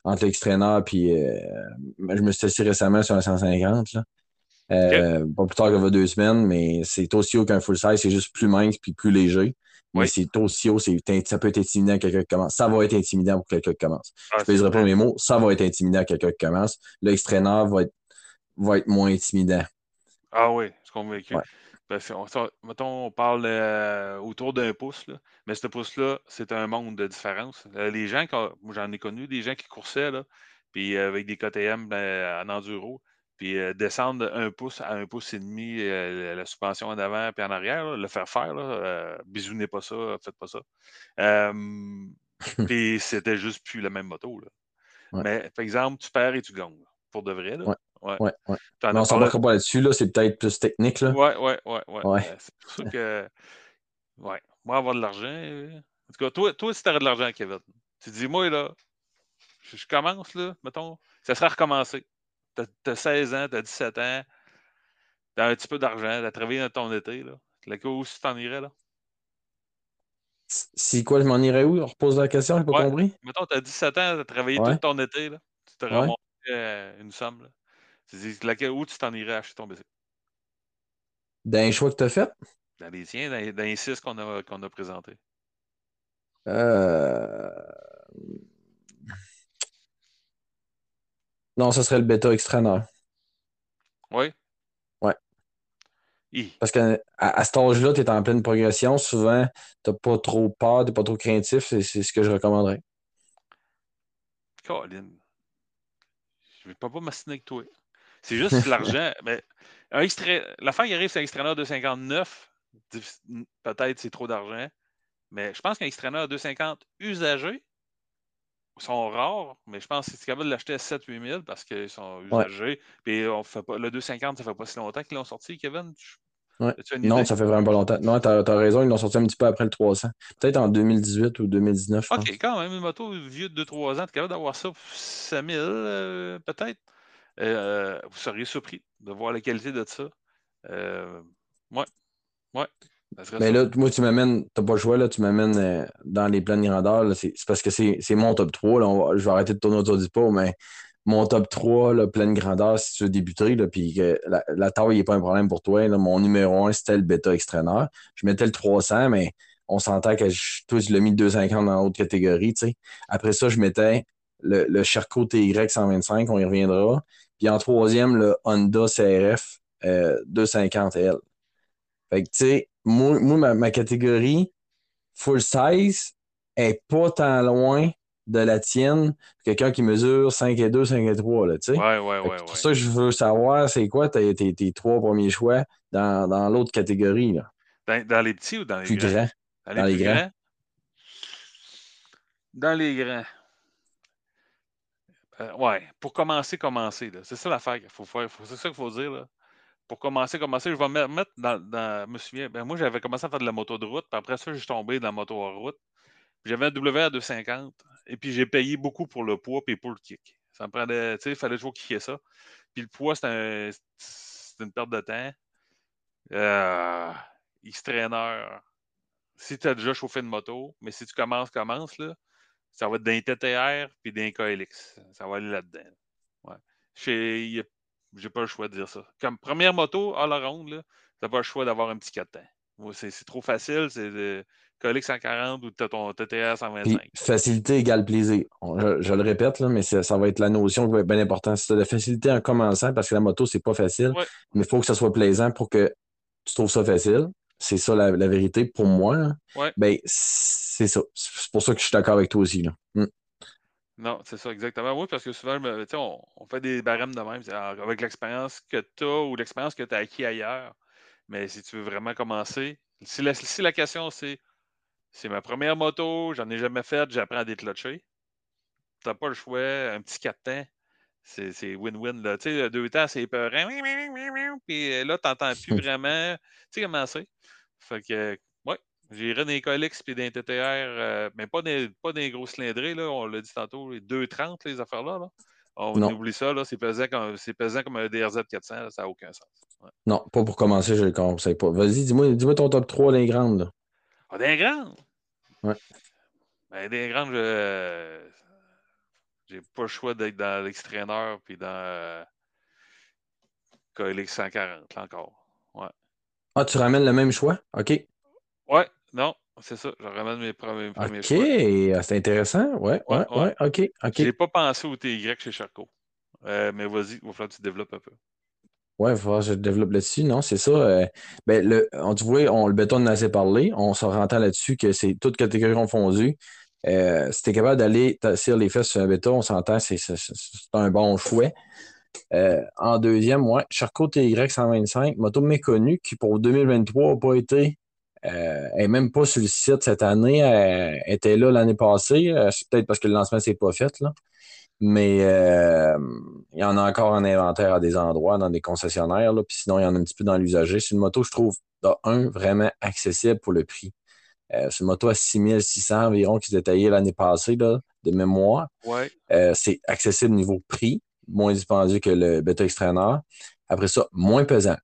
entre l'extraîneur, puis euh, je me suis assis récemment sur un 150. Là. Euh, Pas plus tard qu'il y a deux semaines, mais c'est aussi haut qu'un full size, c'est juste plus mince puis plus léger. Mais c'est aussi haut, ça peut être intimidant à quelqu'un qui commence. Ça va être intimidant pour quelqu'un qui commence. Ah, Je pèserai pas mes mots, ça va être intimidant à quelqu'un qui commence. L'extraîneur va être, va être moins intimidant. Ah oui, je suis convaincu. Ouais. Parce que, on- mettons, on parle euh, autour d'un pouce, là, mais ce pouce-là, c'est un monde de différence. Euh, les gens, j'en ai connu des gens qui coursaient, là, puis euh, avec des KTM ben, en enduro, puis euh, descendre un pouce à un pouce et demi, euh, la suspension en avant puis en arrière, là, le faire faire, là, euh, bisounez pas ça, faites pas ça. Puis c'était juste plus la même moto. Là. Ouais. Mais, par exemple, tu perds et tu gagnes, pour de vrai. Là. Ouais. Ouais. Ouais, ouais. T'en Mais as on s'en parlé- pas là-dessus, là, c'est peut-être plus technique. Là. Ouais, ouais, ouais, ouais. Ouais. Euh, C'est pour ça que. Ouais. Moi, avoir de l'argent. euh, En tout cas, toi, toi si t'aurais de l'argent, Kevin, tu dis, moi, là, je, je commence, là, mettons, ça serait recommencé. T'as as 16 ans, t'as 17 ans, t'as un petit peu d'argent, t'as travaillé dans ton été, là. Le cas où tu t'en irais, là. Si quoi, je m'en irais où? On repose la question, j'ai pas compris. Mettons, t'as 17 ans, t'as travaillé tout ton été, là. Tu te Ouais. Remontes une somme, là. Laquelle, où tu t'en irais acheter ton bicycle? D'un choix que tu as fait? Dans les tiens, dans, les- dans les six qu'on a, qu'on a présentés. Euh... Non, ce serait le bêta extraîneur. Oui? Ouais. Parce qu'à à cet âge-là, tu es en pleine progression. Souvent, tu pas trop peur, tu pas trop craintif. C'est c'est ce que je recommanderais. Colin. Je vais pas pas m'assiner avec toi. C'est juste l'argent. Mais un extrait, l'affaire qui arrive, c'est un extraîneur 259. Diffi- Peut-être c'est trop d'argent. Mais je pense qu'un extraîneur 250 usagé sont rares, mais je pense que c'est capable de l'acheter à 7-8 000 parce qu'ils sont usagés. Puis on fait pas, le 250, ça fait pas si longtemps qu'ils l'ont sorti, Kevin. Tu- Ouais. Non, ça fait vraiment pas longtemps. Non, tu as, raison, ils l'ont sorti un petit peu après le 300. Peut-être en 2018 ou 2019, je pense. OK, quand même, une moto vieux de 2-3 ans, tu es capable d'avoir ça pour 5000 euh, peut-être? Euh, vous seriez surpris de voir la qualité de ça. Euh, ouais, ouais. Mais ça. là, moi, tu m'amènes, t'as pas le choix, là, tu m'amènes euh, dans les grandeurs. là, C'est parce que c'est mon top 3. Là, va- je vais arrêter de tourner autour du pot, mais mon top 3, là, pleine grandeur, si tu veux débuter, puis que la, taille n'est pas un problème pour toi. mon numéro 1, c'était le bêta extraîneur. Je mettais le 300, mais on s'entend que je, l'ai mis le 250 dans l'autre catégorie. Après ça, je mettais le, le Sherco TY 125, on y reviendra. Puis en troisième, le Honda CRF euh, 250L. Fait que, tu sais, moi, moi, ma, ma catégorie full size est pas tant loin de la tienne, quelqu'un qui mesure 5 et 2, 5 et 3, là, tu sais. Ouais, ouais, Pour ouais. ça, je veux savoir, c'est quoi tes, tes- tes trois premiers choix dans, dans l'autre catégorie, là, Dans, dans les petits ou dans les plus grands? grand. Dans Dans les, grands. grands? Dans les grands. Euh, ouais, pour commencer, commencer. C'est ça l'affaire qu'il faut faire. C'est ça qu'il faut dire. Là. Pour commencer, commencer, je vais me mettre dans. dans je me souviens, ben moi, j'avais commencé à faire de la moto de route, puis après ça, je suis tombé dans la moto en route. J'avais un WR250, et puis j'ai payé beaucoup pour le poids et pour le kick. Ça me prenait, tu sais, il fallait toujours kicker ça. Puis le poids, c'est un, c'est une perte de temps. Euh, X-Trainer, si tu as déjà chauffé une moto, mais si tu commences, commence, là, ça va être d'un TTR puis d'un KLX. Ça va aller là-dedans. Ouais. J'ai pas le choix de dire ça. Comme première moto à la ronde, tu n'as pas le choix d'avoir un petit 4 temps. C'est c'est trop facile, c'est le KLX 140 ou as ton TTR Puis 125. facilité égale plaisir. Je, je le répète, là, mais ça, va être la notion qui va être bien importante. As de la facilité en commençant, parce que la moto, c'est pas facile, Ouais. mais il faut que ça soit plaisant pour que tu trouves ça facile. C'est ça la, la vérité pour moi. là. Ouais. Ben, c'est ça. C'est pour ça que je suis d'accord avec toi aussi. Là. Mm. Non, c'est ça, exactement. Oui, parce que souvent, on, on fait des barèmes de même, c'est, ah, avec l'expérience que tu as ou l'expérience que tu as acquis ailleurs. Mais si tu veux vraiment commencer, si la, si la question c'est c'est ma première moto, j'en ai jamais faite, j'apprends à déclocher, tu n'as pas le choix, un petit 4 temps, c'est c'est win-win. Tu sais, deux temps, c'est épeurant. Puis euh, là, tu n'entends plus vraiment. Tu sais comment c'est? Fait que, ouais, j'irai dans les Colix puis dans les TTR, euh, mais pas des, pas des gros cylindrés, là, on l'a dit tantôt, les 2,30, les affaires-là. là. On Non. oublie ça, là, c'est pesant, comme, c'est pesant comme un DRZ 400, là, ça n'a aucun sens. Ouais. Non, pas pour commencer, je le conseille pas. Vas-y, dis-moi dis ton top 3 les grandes. là. Ah, des grandes! Ouais. Ben, des grandes, je. J'ai pas le choix d'être dans l'extrainer puis dans euh, KLX 140, là encore. Ah, tu ramènes le même choix? OK. Ouais, non, c'est ça. Je ramène mes premiers, premiers OK. choix. Ah, C'est intéressant. Ouais, ouais, Ouais, ouais. OK. OK. J'ai pas pensé au TY chez Charcot. Euh, mais vas-y, il va falloir que tu développes un peu. Ouais, il va falloir que je développe là-dessus. Non, c'est ça. euh, ben, le, on, tu vois, on, le béton en a assez parlé. On se rentend là-dessus que c'est toutes catégories confondues. Euh, si tu capable d'aller tasser les fesses sur un béton, on s'entend, c'est un bon choix. Euh, en deuxième, ouais, Charcot TY 125, moto méconnue qui pour 2023 n'a pas été, euh, n'est même pas sur le site cette année, elle était là l'année passée. Euh, c'est peut-être parce que le lancement s'est pas fait, là. Mais euh, il y en a encore en inventaire à des endroits, dans des concessionnaires, là, puis sinon, il y en a un petit peu dans l'usager. C'est une moto, je trouve, de un, vraiment accessible pour le prix. Euh, c'est une moto à 6600 environ qui se détaillait l'année passée, là, de mémoire. Ouais. Euh, c'est accessible niveau prix, moins dispendieux que le Beta Extrainer. Après ça, moins pesant.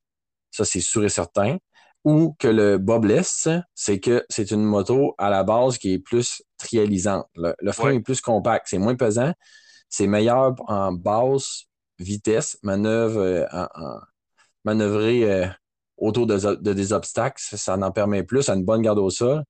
Ça, c'est sûr et certain. Ou que le Bobless, c'est que c'est une moto à la base qui est plus trialisante. Le, le frein Ouais. est plus compact, c'est moins pesant. C'est meilleur en basse vitesse, manœuvre, euh, en, manœuvrer euh, autour de, de des obstacles, ça, ça en permet plus, à une bonne garde au sol.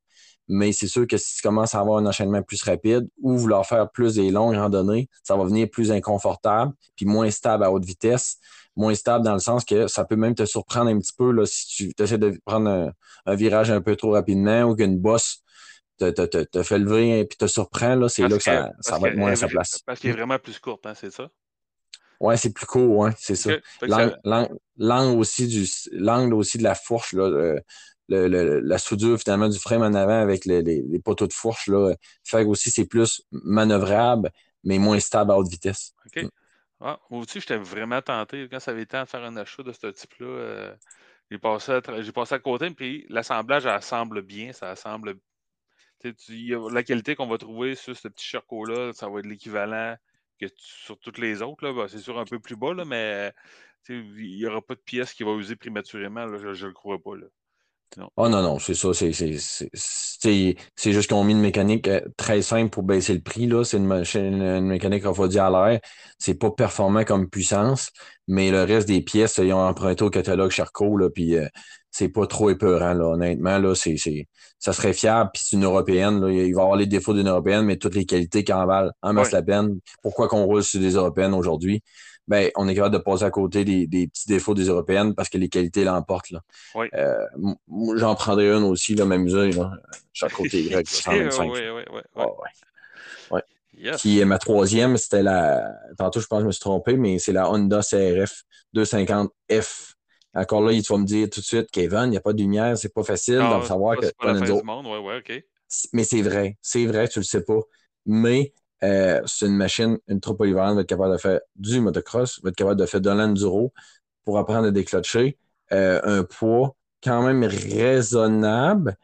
Mais c'est sûr que si tu commences à avoir un enchaînement plus rapide ou vouloir faire plus des longues randonnées, ça va venir plus inconfortable, puis moins stable à haute vitesse. Moins stable dans le sens que ça peut même te surprendre un petit peu là, si tu essaies de prendre un, un virage un peu trop rapidement ou qu'une bosse te, te, te, te fait lever et puis te surprend. Là, c'est là que ça, va être moins à sa place. Parce qu'elle est vraiment plus courte, hein, c'est ça? Ouais, c'est plus court, ouais, c'est ça. L'angle ça- l'angle- l'angle aussi du aussi de la fourche, là, le- le- le- la soudure finalement du frame en avant avec les, les- les poteaux de fourche, là, fait que aussi c'est plus manœuvrable, mais moins stable à haute vitesse. OK. Ah, moi aussi, j'étais vraiment tenté. Quand ça avait été à faire un achat de ce type-là, euh, j'ai passé, à passé à côté, puis l'assemblage, assemble bien. Ça assemble. La qualité qu'on va trouver sur ce petit Charcot-là, ça va être l'équivalent que sur toutes les autres. Ben, c'est sûr un peu plus bas, mais il n'y aura pas de pièce qui va user prématurément. là, je ne le crois pas. Non. Oh non, non, c'est ça. C'est c'est- c'est- c'est- c'est juste qu'ils ont mis une mécanique euh, très simple pour baisser le prix. là. C'est une, machine- une mécanique refroidie à l'air. C'est pas performant comme puissance, mais le reste des pièces, ils ont emprunté au catalogue Charcot, là, puis euh, c'est pas trop épeurant, là, honnêtement. Là, c'est, c'est, ça serait fiable, puis c'est une européenne. Là, il va avoir les défauts d'une européenne, mais toutes les qualités qui en valent en masse la peine. Pourquoi qu'on roule sur des européennes aujourd'hui? Ben, on est capable de passer à côté des, des petits défauts des européennes parce que les qualités l'emportent. Oui. Euh, j'en prendrais une aussi, là, m'amuser, là. Chaque côté Y, là, 125. Oui, oui, oui. Ah. Yes. Qui est ma troisième, c'était la. Tantôt, je pense que je me suis trompé, mais c'est la Honda CRF 250F. Encore là, tu vas me dire tout de suite, Kevin, il n'y a pas de lumière, c'est pas facile de savoir que pas- c'est pas la fin du monde, ouais, ouais, OK. Mais c'est vrai, c'est vrai, tu le sais pas. Mais euh, c'est une machine ultra polyvalente, va être capable de faire du motocross, va être capable de faire de l'enduro pour apprendre à déclencher. Euh, un poids quand même raisonnable.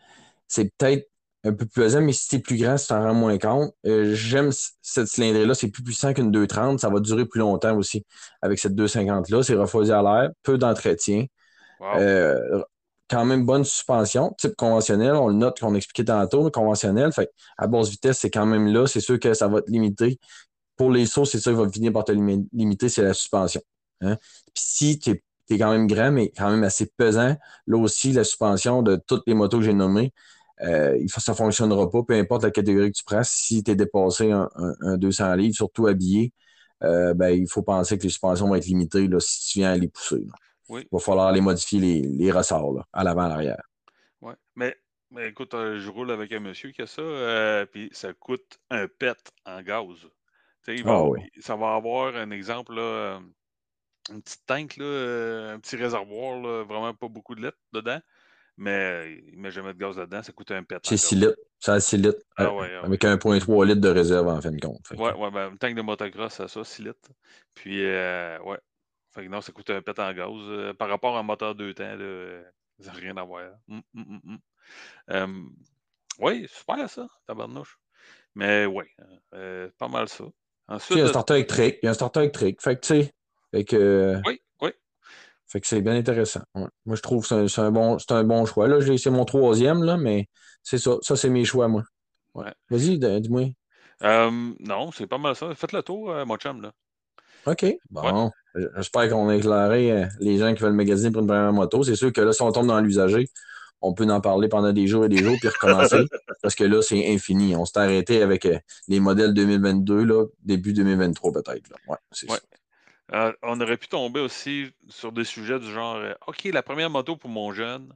C'est peut-être un peu plus pesant, mais si c'est plus grand, tu t'en rends moins compte. Euh, J'aime cette cylindrée-là, c'est plus puissant qu'une 230, ça va durer plus longtemps aussi. Avec cette 250-là, c'est refroidi à l'air, peu d'entretien. Wow. Quand même bonne suspension, type conventionnel. On le note qu'on expliquait tantôt, mais conventionnel. Fait à basse vitesse, c'est quand même là. C'est sûr que ça va te limiter. Pour les sauts, c'est ça qui va finir par te limi- limiter, c'est la suspension. hein. Puis si tu es, quand même grand, mais quand même assez pesant, là aussi, la suspension de toutes les motos que j'ai nommées, euh, ça ne fonctionnera pas, peu importe la catégorie que tu prends. Si tu es dépassé un, un- un 200 livres, surtout habillé, euh, ben, il faut penser que les suspensions vont être limitées là, si tu viens à les pousser. Oui. Il va falloir les modifier, les, les ressorts, là, à l'avant, à l'arrière. Ouais. Mais, mais écoute, euh, je roule avec un monsieur qui a ça, euh, puis ça coûte un pet en gaz. Il va Ah oui. Ça va avoir un exemple, là, euh, une petite tank, là, un petit réservoir, là, vraiment pas beaucoup de litres dedans, mais il met jamais de gaz dedans, ça coûte un pet C'est gaz. 6 litres. C'est à 6 litres. Ah ouais, ah ouais. Avec 1,3 litres de réserve, en fin de compte. Que- Ouais, ouais, ben, une tank de motocross, ça, ça, 6 litres. Puis, euh, ouais. Fait que non, ça coûte un pet en gaz. Euh, par rapport à un moteur deux temps, là, euh, ça n'a rien à voir. Hum, hum, hum. Euh, oui, super ça, tabarnouche. Mais oui, euh, pas mal ça. Ensuite, il y a un starter électrique. Il y a un starter électrique. Fait que, tu sais, fait que, oui, oui. fait que c'est bien intéressant. Ouais. Moi, je trouve que c'est un, bon, un bon choix. Là, c'est mon troisième, là, mais c'est ça. Ça, c'est mes choix, moi. Ouais. Vas-y, dis-moi. Euh, non, c'est pas mal ça. Faites le tour, euh, mon chum, là. OK. Bon. J'espère qu'on a éclairé euh, les gens qui veulent magasiner pour une première moto. C'est sûr que là, si on tombe dans l'usager, on peut en parler pendant des jours et des jours puis recommencer. parce que là, c'est infini. On s'est arrêté avec euh, les modèles 2022, là, début 2023 peut-être. Ouais, Ouais. Euh, on aurait pu tomber aussi sur des sujets du genre euh, OK, la première moto pour mon jeune,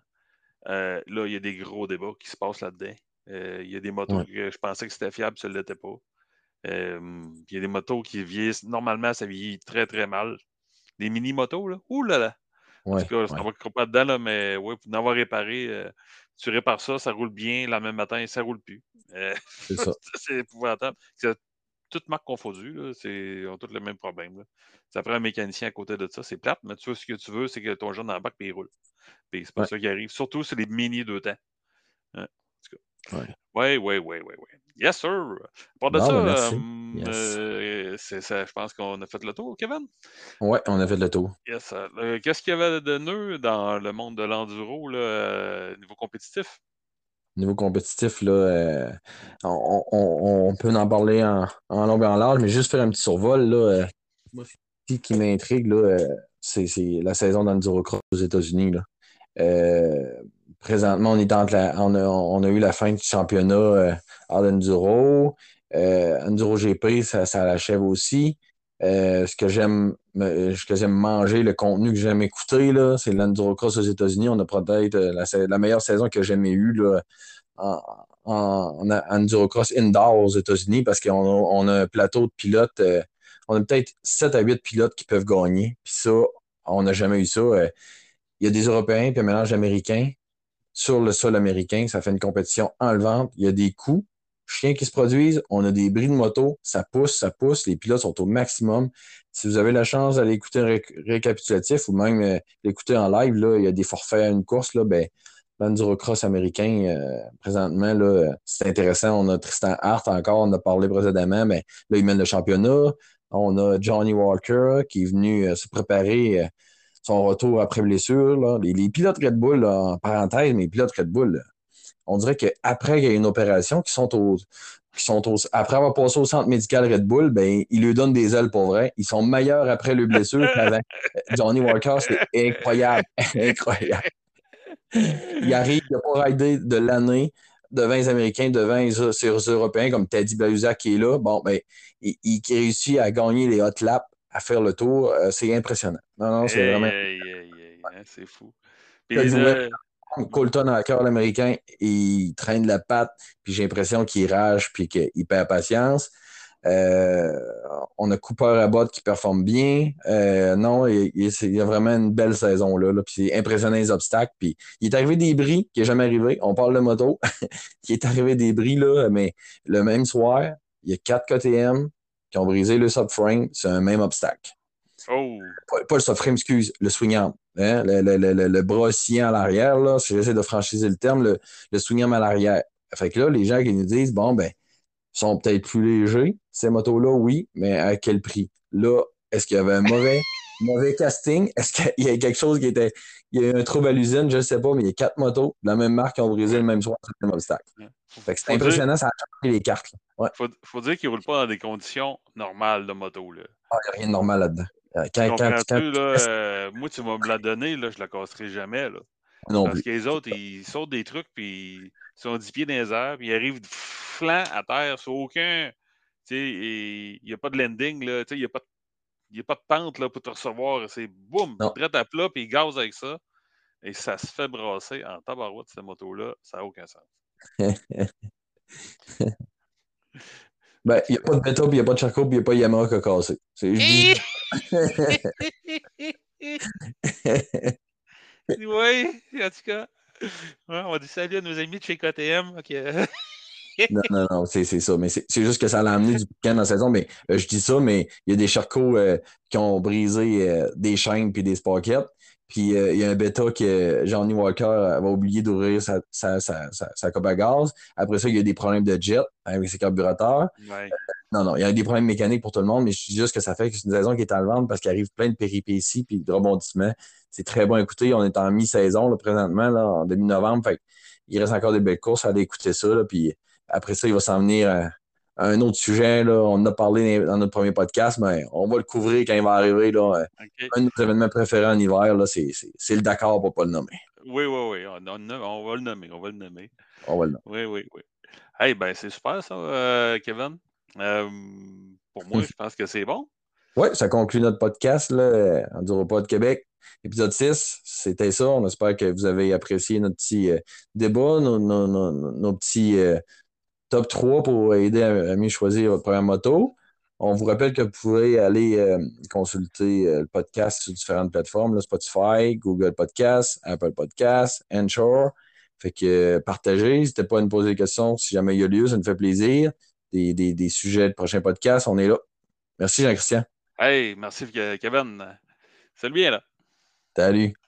euh, là, il y a des gros débats qui se passent là-dedans. Euh, Il y a des motos Ouais. que je pensais que c'était fiable, ça ne l'était pas. Euh, Il y a des motos qui vieillissent. Normalement, ça vieillit très, très mal. Des mini-motos, là. Ouh là là! En tout cas, ça ouais. va pas dedans, là, mais ouais, pour en avoir réparé, euh, tu répares ça, ça roule bien, le même matin, ça ne roule plus. Euh, C'est ça. c'est épouvantable. Toutes marques confondues, ils ont tous le même problème. Là. Ça prend un mécanicien à côté de ça, c'est plate, mais tu vois, ce que tu veux, c'est que ton jeune embarque et il roule. Puis c'est pas Ouais. ça qui arrive. Surtout sur les mini deux temps. Oui, oui, oui, oui, oui. Yes, sir. À part de Bon, ça, ben, euh, Yes. euh, c'est ça, je pense qu'on a fait le tour, Kevin. Ouais, on a fait le tour. Yes. Euh, Qu'est-ce qu'il y avait de nœud dans le monde de l'enduro, euh, niveau compétitif? Niveau compétitif, là, euh, on, on- on peut en parler en, en long et en large, mais juste faire un petit survol. Là, euh, moi, ce qui m'intrigue, là, euh, c'est la saison d'Enduro Cross aux États-Unis. là. Euh, présentement, on, a, eu la fin du championnat euh, hors Enduro. Euh, Enduro GP, ça, ça l'achève aussi. Euh, ce que j'aime manger, le contenu que j'aime écouter, c'est l'Enduro Cross aux États-Unis. On a peut-être euh, la, meilleure saison que j'ai jamais eue en, en, en Enduro Cross indoor aux États-Unis parce qu'on on a un plateau de pilotes. euh, on a peut-être 7 à 8 pilotes qui peuvent gagner. Puis ça, on n'a jamais eu ça. Il y a des Européens puis un mélange américain sur le sol américain. Ça fait une compétition enlevante. Il y a des coups chiens qui se produisent. On a des bris de moto. Ça pousse, ça pousse. Les pilotes sont au maximum. Si vous avez la chance d'aller écouter un ré- récapitulatif ou même euh, l'écouter en live, là, il y a des forfaits à une course. Là, ben, l'endurocross américain, euh, présentement, c'est intéressant. On a Tristan Hart encore, on a parlé précédemment, mais là, il mène le championnat. On a Johnny Walker qui est venu euh, se préparer. Son retour après blessure. Là. Les, les pilotes Red Bull, là, en parenthèse, mais les pilotes Red Bull, là, on dirait qu'après qu'il y a une opération, qui sont au, qui sont au, après avoir passé au centre médical Red Bull, ben, ils lui donnent des ailes pour vrai. Ils sont meilleurs après le blessure qu'avant. Johnny Walker, c'est incroyable. incroyable. Il arrive, il n'a pas raidé de l'année devant les Américains, devant les, les Européens, comme Teddy Baluza qui est là. Bon, ben, il, il réussit à gagner les hot laps, à faire le tour. Euh, c'est impressionnant. Non, non, c'est Hey, vraiment. hey, hey, hein, c'est fou. Puis, Colton Hacker, l'Américain, il traîne la patte, puis j'ai l'impression qu'il rage, puis qu'il perd patience. Euh, on a Cooper Abbott qui performe bien. Euh, non, il, il- c'est- il y a vraiment une belle saison là. là, puis c'est impressionnant les obstacles. Puis il est arrivé des bris qui n'est jamais arrivé. On parle de moto. il est arrivé des bris, là, mais le même soir, il y a quatre KTM qui ont brisé le subframe. C'est un même obstacle. oh, Pas, pas le subframe, excuse, le swing arm. Hein? Le, le, le, le, le bras sciant à l'arrière, là, si j'essaie de franchiser le terme, le, le swing arm à l'arrière. Fait que là, les gens qui nous disent, bon, ben, sont peut-être plus légers, ces motos-là, oui, mais à quel prix? Là, est-ce qu'il y avait un mauvais, mauvais casting? Est-ce qu'il y a quelque chose qui était. Il y a eu un trouble à l'usine, je ne sais pas, mais il y a quatre motos de la même marque qui ont brisé le même soir sur le même obstacle. c'est dire, impressionnant, ça a changé les cartes. Ouais, faut, faut dire qu'ils ne roulent pas dans des conditions normales de moto. Là. il n'y a rien de normal là-dedans. Euh, Quand, quand, Comprends-tu, quand, là, euh, moi, tu vas me la donner, là, je la casserai jamais. Là. non Parce plus. que les autres, ils sautent des trucs, puis ils sont 10 pieds dans les airs, puis ils arrivent de flanc à terre sur aucun. Tu sais, et il n'y a pas de landing, là, tu sais, il n'y a, pas de- il y a pas de pente là, pour te recevoir. C'est boum, direct à plat, puis ils gazent avec ça. Et ça se fait brasser en tabarouette, cette moto-là. Ça n'a aucun sens. Ben, il n'y a pas de Beta, puis il n'y a pas de Charcot, puis il n'y a pas Yamaha qui a cassé. C'est- dis- oui, en tout cas. Ouais, on dit salut à nos amis de chez KTM. ok. Non, non, non, c'est c'est ça. Mais c'est c'est juste que ça l'a amené du boucan dans la saison. Mais euh, je dis ça, mais il y a des charcots euh, qui ont brisé euh, des chaînes puis des sprockets. Puis euh, il y a un bêta que Johnny Walker avait oublié d'ouvrir sa, sa, sa, sa, sa coupe à gaz. Après ça, il y a des problèmes de jet avec ses carburateurs. Ouais. Non, non, il y a des problèmes mécaniques pour tout le monde, mais je dis juste que ça fait que c'est une saison qui est à le vendre parce qu'il arrive plein de péripéties puis de rebondissements. C'est très bon à écouter. On est en mi-saison là, présentement, là, en début novembre. Fait il reste encore des belles courses. Allez écouter ça. Là, puis après ça, il va s'en venir à, à un autre sujet. Là. On en a parlé dans notre premier podcast, mais on va le couvrir quand il va arriver. Là. Un de nos événements préférés en hiver, là, c'est, c'est, c'est le Dakar pour ne pas le nommer. Oui, oui, oui. On, on- on va le nommer. On va le nommer. On va le nommer. Oui, oui, oui. Hey, ben, c'est super ça, euh, Kevin. Euh, pour moi, je pense que c'est bon. Oui, ça conclut notre podcast, là, Enduro de Québec. Épisode 6, c'était ça. On espère que vous avez apprécié notre petit euh, débat, nos, nos- nos- nos- nos petits euh, top 3 pour aider à, à mieux choisir votre première moto. On vous rappelle que vous pouvez aller euh, consulter euh, le podcast sur différentes plateformes, là, Spotify, Google Podcast, Apple Podcast, Anchor. Fait que euh, partagez, n'hésitez pas à nous poser des questions si jamais il y a lieu, ça nous fait plaisir. Des, des, des sujets de prochains podcasts, on est là. Merci Jean-Christian. Hey, merci, Ke- Kevin. Salut bien, là. Salut.